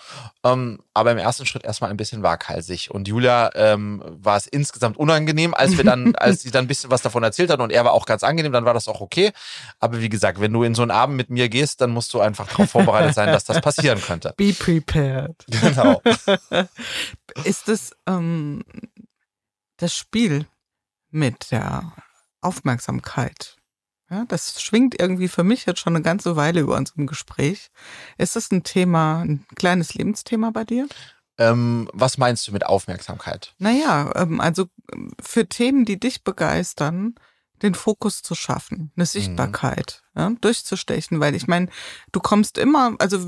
ähm, aber im ersten Schritt erstmal ein bisschen waghalsig. Und Julia ähm, war es insgesamt unangenehm, als wir dann, als sie dann ein bisschen was davon erzählt hat und er war auch ganz angenehm, dann war das auch okay. Aber wie gesagt, wenn du in so einen Abend mit mir gehst, dann musst du einfach darauf vorbereitet sein, dass das passieren könnte. Be prepared. Genau. ist es ähm, das Spiel mit der Aufmerksamkeit. Ja, das schwingt irgendwie für mich jetzt schon eine ganze Weile über unserem Gespräch. Ist das ein Thema, ein kleines Lebensthema bei dir? Ähm, was meinst du mit Aufmerksamkeit? Naja, ähm, also ähm, für Themen, die dich begeistern, den Fokus zu schaffen, eine mhm. Sichtbarkeit mhm. ja, durchzustechen, weil ich meine, du kommst immer, also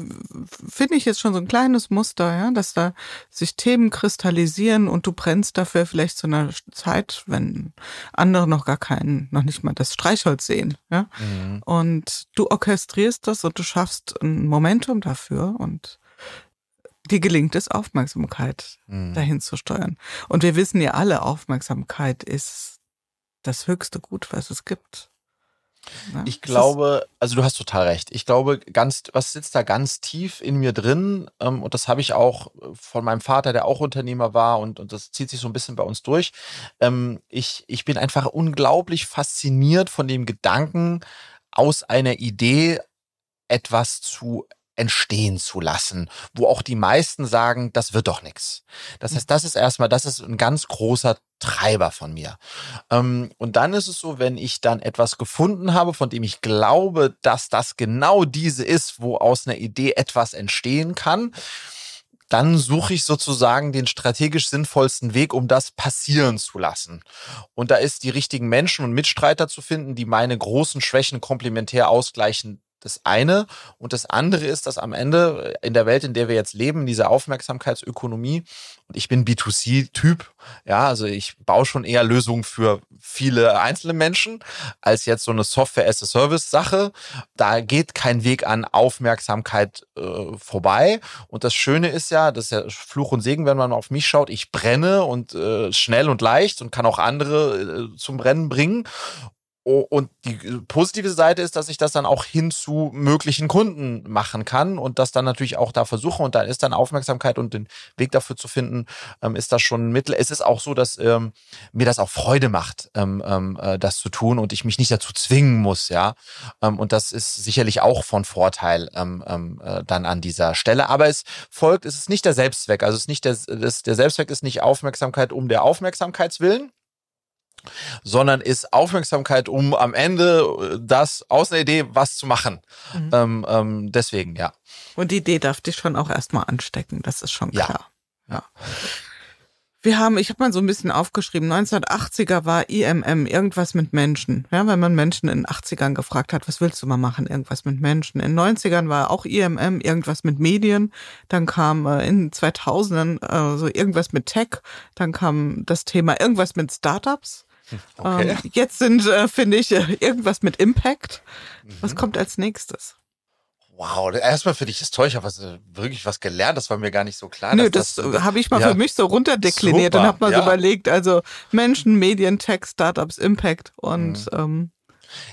finde ich jetzt schon so ein kleines Muster, ja, dass da sich Themen kristallisieren und du brennst dafür vielleicht zu einer Zeit, wenn andere noch gar keinen, noch nicht mal das Streichholz sehen, ja, mhm. und du orchestrierst das und du schaffst ein Momentum dafür und dir gelingt es, Aufmerksamkeit mhm. dahin zu steuern. Und wir wissen ja alle, Aufmerksamkeit ist das höchste Gut, was es gibt. Ja, ich glaube, also du hast total recht. Ich glaube, ganz, was sitzt da ganz tief in mir drin? Ähm, und das habe ich auch von meinem Vater, der auch Unternehmer war, und, und das zieht sich so ein bisschen bei uns durch. Ähm, ich, ich bin einfach unglaublich fasziniert von dem Gedanken, aus einer Idee etwas zu entstehen zu lassen, wo auch die meisten sagen, das wird doch nichts. Das heißt, das ist erstmal, das ist ein ganz großer Treiber von mir. Ähm, und dann ist es so, wenn ich dann etwas gefunden habe, von dem ich glaube, dass das genau diese ist, wo aus einer Idee etwas entstehen kann, dann suche ich sozusagen den strategisch sinnvollsten Weg, um das passieren zu lassen. Und da ist die richtigen Menschen und Mitstreiter zu finden, die meine großen Schwächen komplementär ausgleichen, das eine. Und das andere ist, dass am Ende in der Welt, in der wir jetzt leben, diese Aufmerksamkeitsökonomie, und ich bin B2C-Typ, ja, also ich baue schon eher Lösungen für viele einzelne Menschen als jetzt so eine Software-as-a-Service-Sache. Da geht kein Weg an Aufmerksamkeit äh, vorbei. Und das Schöne ist ja, das ist ja Fluch und Segen, wenn man auf mich schaut, ich brenne und äh, schnell und leicht und kann auch andere äh, zum Brennen bringen. Und die positive Seite ist, dass ich das dann auch hin zu möglichen Kunden machen kann und das dann natürlich auch da versuche. Und dann ist dann Aufmerksamkeit und den Weg dafür zu finden, ähm, ist das schon ein Mittel. Es ist auch so, dass ähm, mir das auch Freude macht, ähm, ähm, äh, das zu tun und ich mich nicht dazu zwingen muss, ja. Ähm, und das ist sicherlich auch von Vorteil ähm, äh, dann an dieser Stelle. Aber es folgt, es ist nicht der Selbstzweck. Also es ist nicht der, das, der Selbstzweck ist nicht Aufmerksamkeit um der Aufmerksamkeitswillen sondern ist Aufmerksamkeit, um am Ende äh, das aus einer Idee was zu machen. Mhm. Ähm, ähm, deswegen, ja. Und die Idee darf dich schon auch erstmal anstecken, das ist schon klar. Ja. ja. Wir haben, ich habe mal so ein bisschen aufgeschrieben, 1980er war IMM irgendwas mit Menschen. Ja, wenn man Menschen in den 80ern gefragt hat, was willst du mal machen? Irgendwas mit Menschen. In den 90ern war auch IMM irgendwas mit Medien. Dann kam äh, in 2000ern äh, so irgendwas mit Tech. Dann kam das Thema irgendwas mit Startups. Okay. Ähm, jetzt sind, äh, finde ich, äh, irgendwas mit Impact. Mhm. Was kommt als nächstes? Wow, erstmal für dich ist toll. Ich habe äh, wirklich was gelernt. Das war mir gar nicht so klar. Nö, das, das äh, habe ich mal ja, für mich so runterdekliniert super, und habe mal ja. so überlegt. Also Menschen, Medien, Tech, Startups, Impact und mhm. ähm,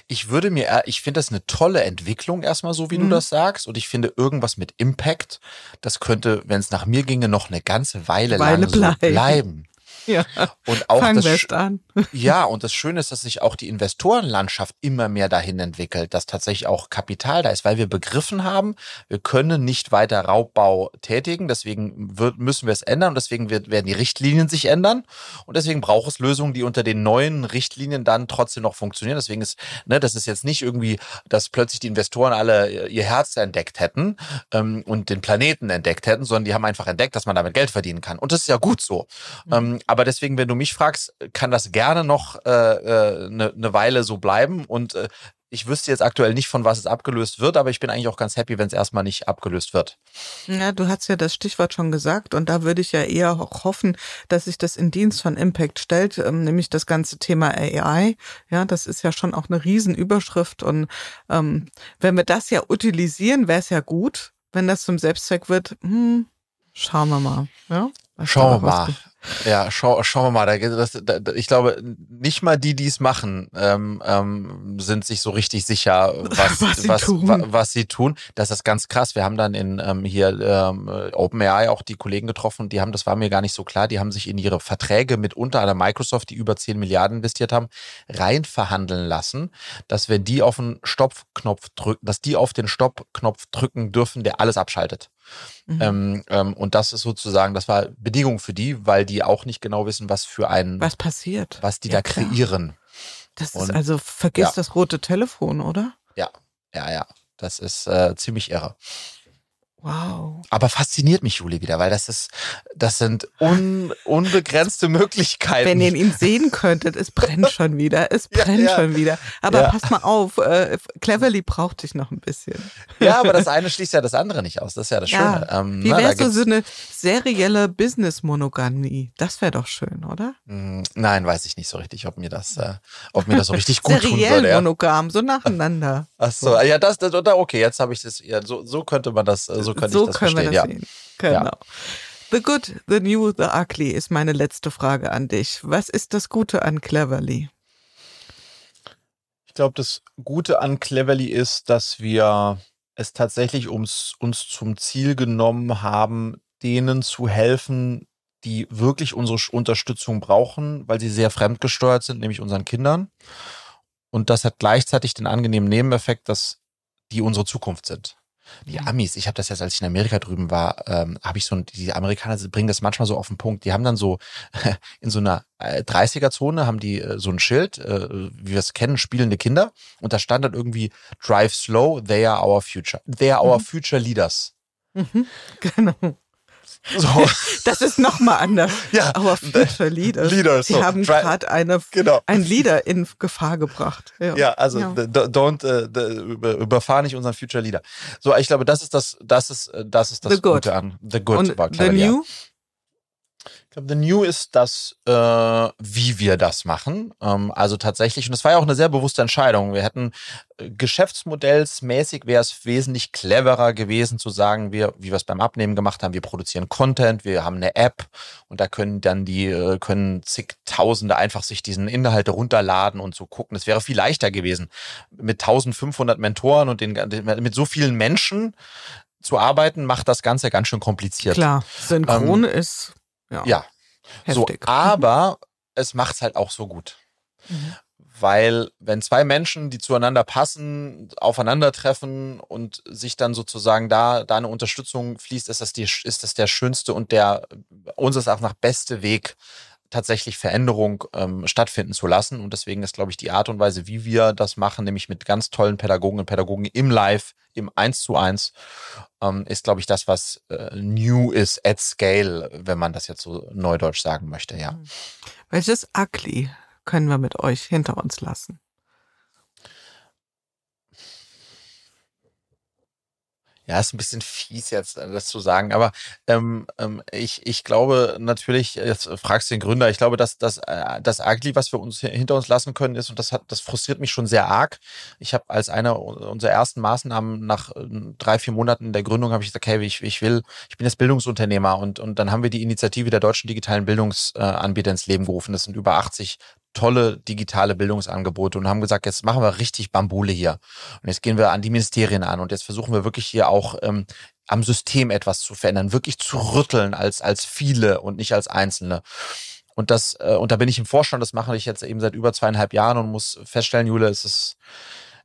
ich würde mir, ich finde das eine tolle Entwicklung erstmal so, wie mhm. du das sagst. Und ich finde irgendwas mit Impact, das könnte, wenn es nach mir ginge, noch eine ganze Weile, Weile lang bleiben. so bleiben. Ja. Und auch Fangen das, an. Ja, und das Schöne ist, dass sich auch die Investorenlandschaft immer mehr dahin entwickelt, dass tatsächlich auch Kapital da ist, weil wir begriffen haben, wir können nicht weiter Raubbau tätigen, deswegen wird, müssen wir es ändern und deswegen wird, werden die Richtlinien sich ändern und deswegen braucht es Lösungen, die unter den neuen Richtlinien dann trotzdem noch funktionieren. Deswegen ist, ne, das ist jetzt nicht irgendwie, dass plötzlich die Investoren alle ihr Herz entdeckt hätten ähm, und den Planeten entdeckt hätten, sondern die haben einfach entdeckt, dass man damit Geld verdienen kann. Und das ist ja gut so. Mhm. Ähm, aber deswegen, wenn du mich fragst, kann das gerne noch eine äh, äh, ne, ne Weile so bleiben. Und äh, ich wüsste jetzt aktuell nicht, von was es abgelöst wird, aber ich bin eigentlich auch ganz happy, wenn es erstmal nicht abgelöst wird. Ja, du hast ja das Stichwort schon gesagt und da würde ich ja eher auch hoffen, dass sich das in Dienst von Impact stellt, ähm, nämlich das ganze Thema AI. Ja, das ist ja schon auch eine Riesenüberschrift und ähm, wenn wir das ja utilisieren, wäre es ja gut. Wenn das zum Selbstzweck wird, hm, schauen wir mal. Ja? Schauen wir mal. Ja, schau, schauen wir mal. Da, das, da, ich glaube, nicht mal die, die es machen, ähm, ähm, sind sich so richtig sicher, was, was, sie, was, tun. was sie tun. Das ist ganz krass. Wir haben dann in ähm, hier ähm, OpenAI auch die Kollegen getroffen, die haben, das war mir gar nicht so klar, die haben sich in ihre Verträge mit unter einer Microsoft, die über 10 Milliarden investiert haben, rein verhandeln lassen, dass wenn die auf den Stoppknopf drücken, dass die auf den Stoppknopf drücken dürfen, der alles abschaltet. Mhm. Ähm, ähm, und das ist sozusagen, das war Bedingung für die, weil die auch nicht genau wissen, was für ein. Was passiert. Was die ja, da kreieren. Das und, ist also, vergiss ja. das rote Telefon, oder? Ja, ja, ja. Das ist äh, ziemlich irre. Wow. Aber fasziniert mich Juli wieder, weil das ist, das sind un, unbegrenzte Möglichkeiten. Wenn ihr ihn sehen könntet, es brennt schon wieder, es brennt ja, ja. schon wieder. Aber ja. passt mal auf, äh, Cleverly braucht dich noch ein bisschen. Ja, aber das eine schließt ja das andere nicht aus. Das ist ja das Schöne. Ähm, Wie wäre so, so eine serielle Business-Monogamie? Das wäre doch schön, oder? Mm, nein, weiß ich nicht so richtig, ob mir das, äh, ob mir das so richtig gut tun würde. Seriell monogam, so nacheinander. Ach so, ja, das, das okay, jetzt habe ich das, ja, so, so könnte man das, so könnte so ich das können verstehen. Wir das ja. Sehen. Genau. Ja. The Good, The New, The Ugly ist meine letzte Frage an dich. Was ist das Gute an Cleverly? glaube, das Gute an Cleverly ist, dass wir es tatsächlich uns, uns zum Ziel genommen haben, denen zu helfen, die wirklich unsere Unterstützung brauchen, weil sie sehr fremdgesteuert sind, nämlich unseren Kindern. Und das hat gleichzeitig den angenehmen Nebeneffekt, dass die unsere Zukunft sind. Die mhm. Amis, ich habe das jetzt, als ich in Amerika drüben war, ähm, habe ich so, die Amerikaner bringen das manchmal so auf den Punkt. Die haben dann so in so einer 30er-Zone äh, haben die äh, so ein Schild, äh, wie wir es kennen, spielende Kinder. Und da stand dann irgendwie Drive slow, they are our future. They are our mhm. future leaders. Mhm, genau. So. Das ist nochmal anders. Ja. Aber Future Leaders, Leaders die so. haben gerade eine, genau. ein Leader in Gefahr gebracht. Ja, ja also ja. don't uh, überfahr nicht unseren Future Leader. So, ich glaube, das ist das, das ist, das ist das the Gute an The Good Und The New? Glaube, The New ist das, äh, wie wir das machen. Ähm, also tatsächlich, und das war ja auch eine sehr bewusste Entscheidung. Wir hätten äh, geschäftsmodellsmäßig wäre es wesentlich cleverer gewesen zu sagen, wir, wie wir es beim Abnehmen gemacht haben, wir produzieren Content, wir haben eine App und da können dann die, äh, können zigtausende einfach sich diesen Inhalte runterladen und so gucken. Das wäre viel leichter gewesen. Mit 1500 Mentoren und den, mit so vielen Menschen zu arbeiten, macht das Ganze ganz schön kompliziert. Klar, synchron ähm, ist ja. ja. So, aber es macht's halt auch so gut. Mhm. Weil wenn zwei Menschen, die zueinander passen, aufeinandertreffen und sich dann sozusagen da, da eine Unterstützung fließt, ist das, die, ist das der schönste und der unseres Erachtens nach beste Weg, tatsächlich Veränderung ähm, stattfinden zu lassen. Und deswegen ist, glaube ich, die Art und Weise, wie wir das machen, nämlich mit ganz tollen Pädagogen und Pädagogen im Live, im Eins zu eins, ähm, ist, glaube ich, das, was äh, new ist at scale, wenn man das jetzt so neudeutsch sagen möchte, ja. Mhm. Welches Ugly können wir mit euch hinter uns lassen? Ja, ist ein bisschen fies jetzt, äh, das zu sagen, aber ähm, ähm, ich, ich glaube natürlich, jetzt fragst du den Gründer, ich glaube, dass das, äh, das Ugly, was wir uns hinter uns lassen können, ist, und das hat, das frustriert mich schon sehr arg. Ich habe als einer unserer ersten Maßnahmen nach äh, drei, vier Monaten der Gründung habe ich gesagt, okay, ich, ich will, ich bin jetzt Bildungsunternehmer und, und dann haben wir die Initiative der deutschen digitalen Bildungsanbieter ins Leben gerufen. Das sind über 80 tolle digitale Bildungsangebote und haben gesagt, jetzt machen wir richtig Bambule hier. Und jetzt gehen wir an die Ministerien an und jetzt versuchen wir wirklich hier auch ähm, am System etwas zu verändern, wirklich zu rütteln als, als viele und nicht als Einzelne. Und das, äh, und da bin ich im Vorstand, das mache ich jetzt eben seit über zweieinhalb Jahren und muss feststellen, Jule, es ist,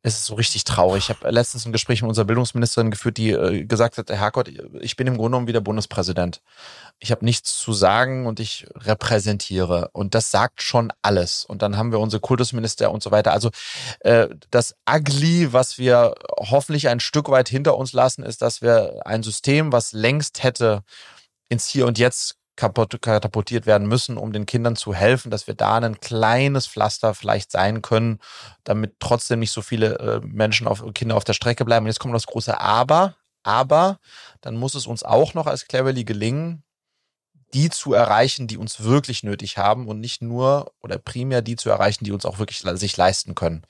es ist so richtig traurig. Ich habe letztens ein Gespräch mit unserer Bildungsministerin geführt, die äh, gesagt hat, Herrgott, ich bin im Grunde genommen wieder Bundespräsident. Ich habe nichts zu sagen und ich repräsentiere. Und das sagt schon alles. Und dann haben wir unsere Kultusminister und so weiter. Also äh, das Ugly, was wir hoffentlich ein Stück weit hinter uns lassen, ist, dass wir ein System, was längst hätte ins Hier und Jetzt katapultiert werden müssen, um den Kindern zu helfen, dass wir da ein kleines Pflaster vielleicht sein können, damit trotzdem nicht so viele äh, Menschen auf Kinder auf der Strecke bleiben. Und jetzt kommt das große Aber. Aber dann muss es uns auch noch als Cleverly gelingen, die zu erreichen, die uns wirklich nötig haben und nicht nur oder primär die zu erreichen, die uns auch wirklich sich leisten können.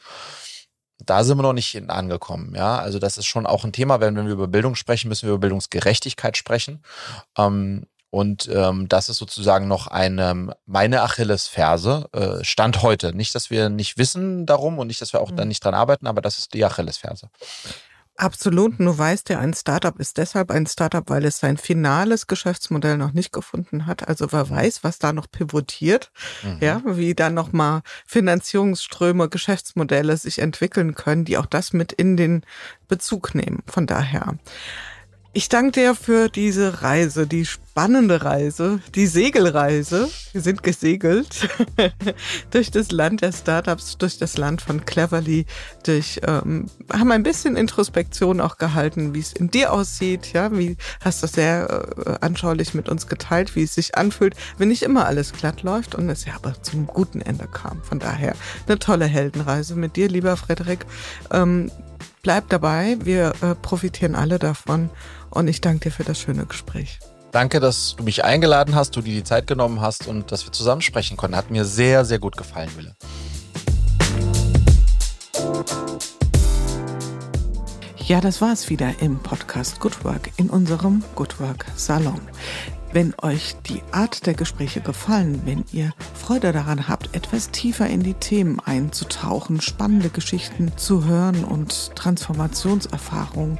Da sind wir noch nicht angekommen, ja. Also das ist schon auch ein Thema, wenn, wenn wir über Bildung sprechen, müssen wir über Bildungsgerechtigkeit sprechen. Ähm, und ähm, das ist sozusagen noch eine meine Achillesferse, äh, Stand heute. Nicht, dass wir nicht wissen darum und nicht, dass wir auch mhm. dann nicht dran arbeiten, aber das ist die Achillesferse. Absolut. Du weißt ja, ein Startup ist deshalb ein Startup, weil es sein finales Geschäftsmodell noch nicht gefunden hat. Also wer mhm. weiß, was da noch pivotiert, mhm. ja, wie da nochmal Finanzierungsströme, Geschäftsmodelle sich entwickeln können, die auch das mit in den Bezug nehmen. Von daher. Ich danke dir für diese Reise, die spannende Reise, die Segelreise. Wir sind gesegelt durch das Land der Startups, durch das Land von Cleverly, durch ähm, haben ein bisschen Introspektion auch gehalten, wie es in dir aussieht. Ja, wie hast du sehr äh, anschaulich mit uns geteilt, wie es sich anfühlt, wenn nicht immer alles glatt läuft und es ja aber zum guten Ende kam. Von daher eine tolle Heldenreise mit dir, lieber Frederik. Ähm, bleib dabei, wir äh, profitieren alle davon. Und ich danke dir für das schöne Gespräch. Danke, dass du mich eingeladen hast, du dir die Zeit genommen hast und dass wir zusammen sprechen konnten. Hat mir sehr, sehr gut gefallen, Wille. Ja, das war es wieder im Podcast Good Work in unserem Good Work Salon. Wenn euch die Art der Gespräche gefallen, wenn ihr Freude daran habt, etwas tiefer in die Themen einzutauchen, spannende Geschichten zu hören und Transformationserfahrungen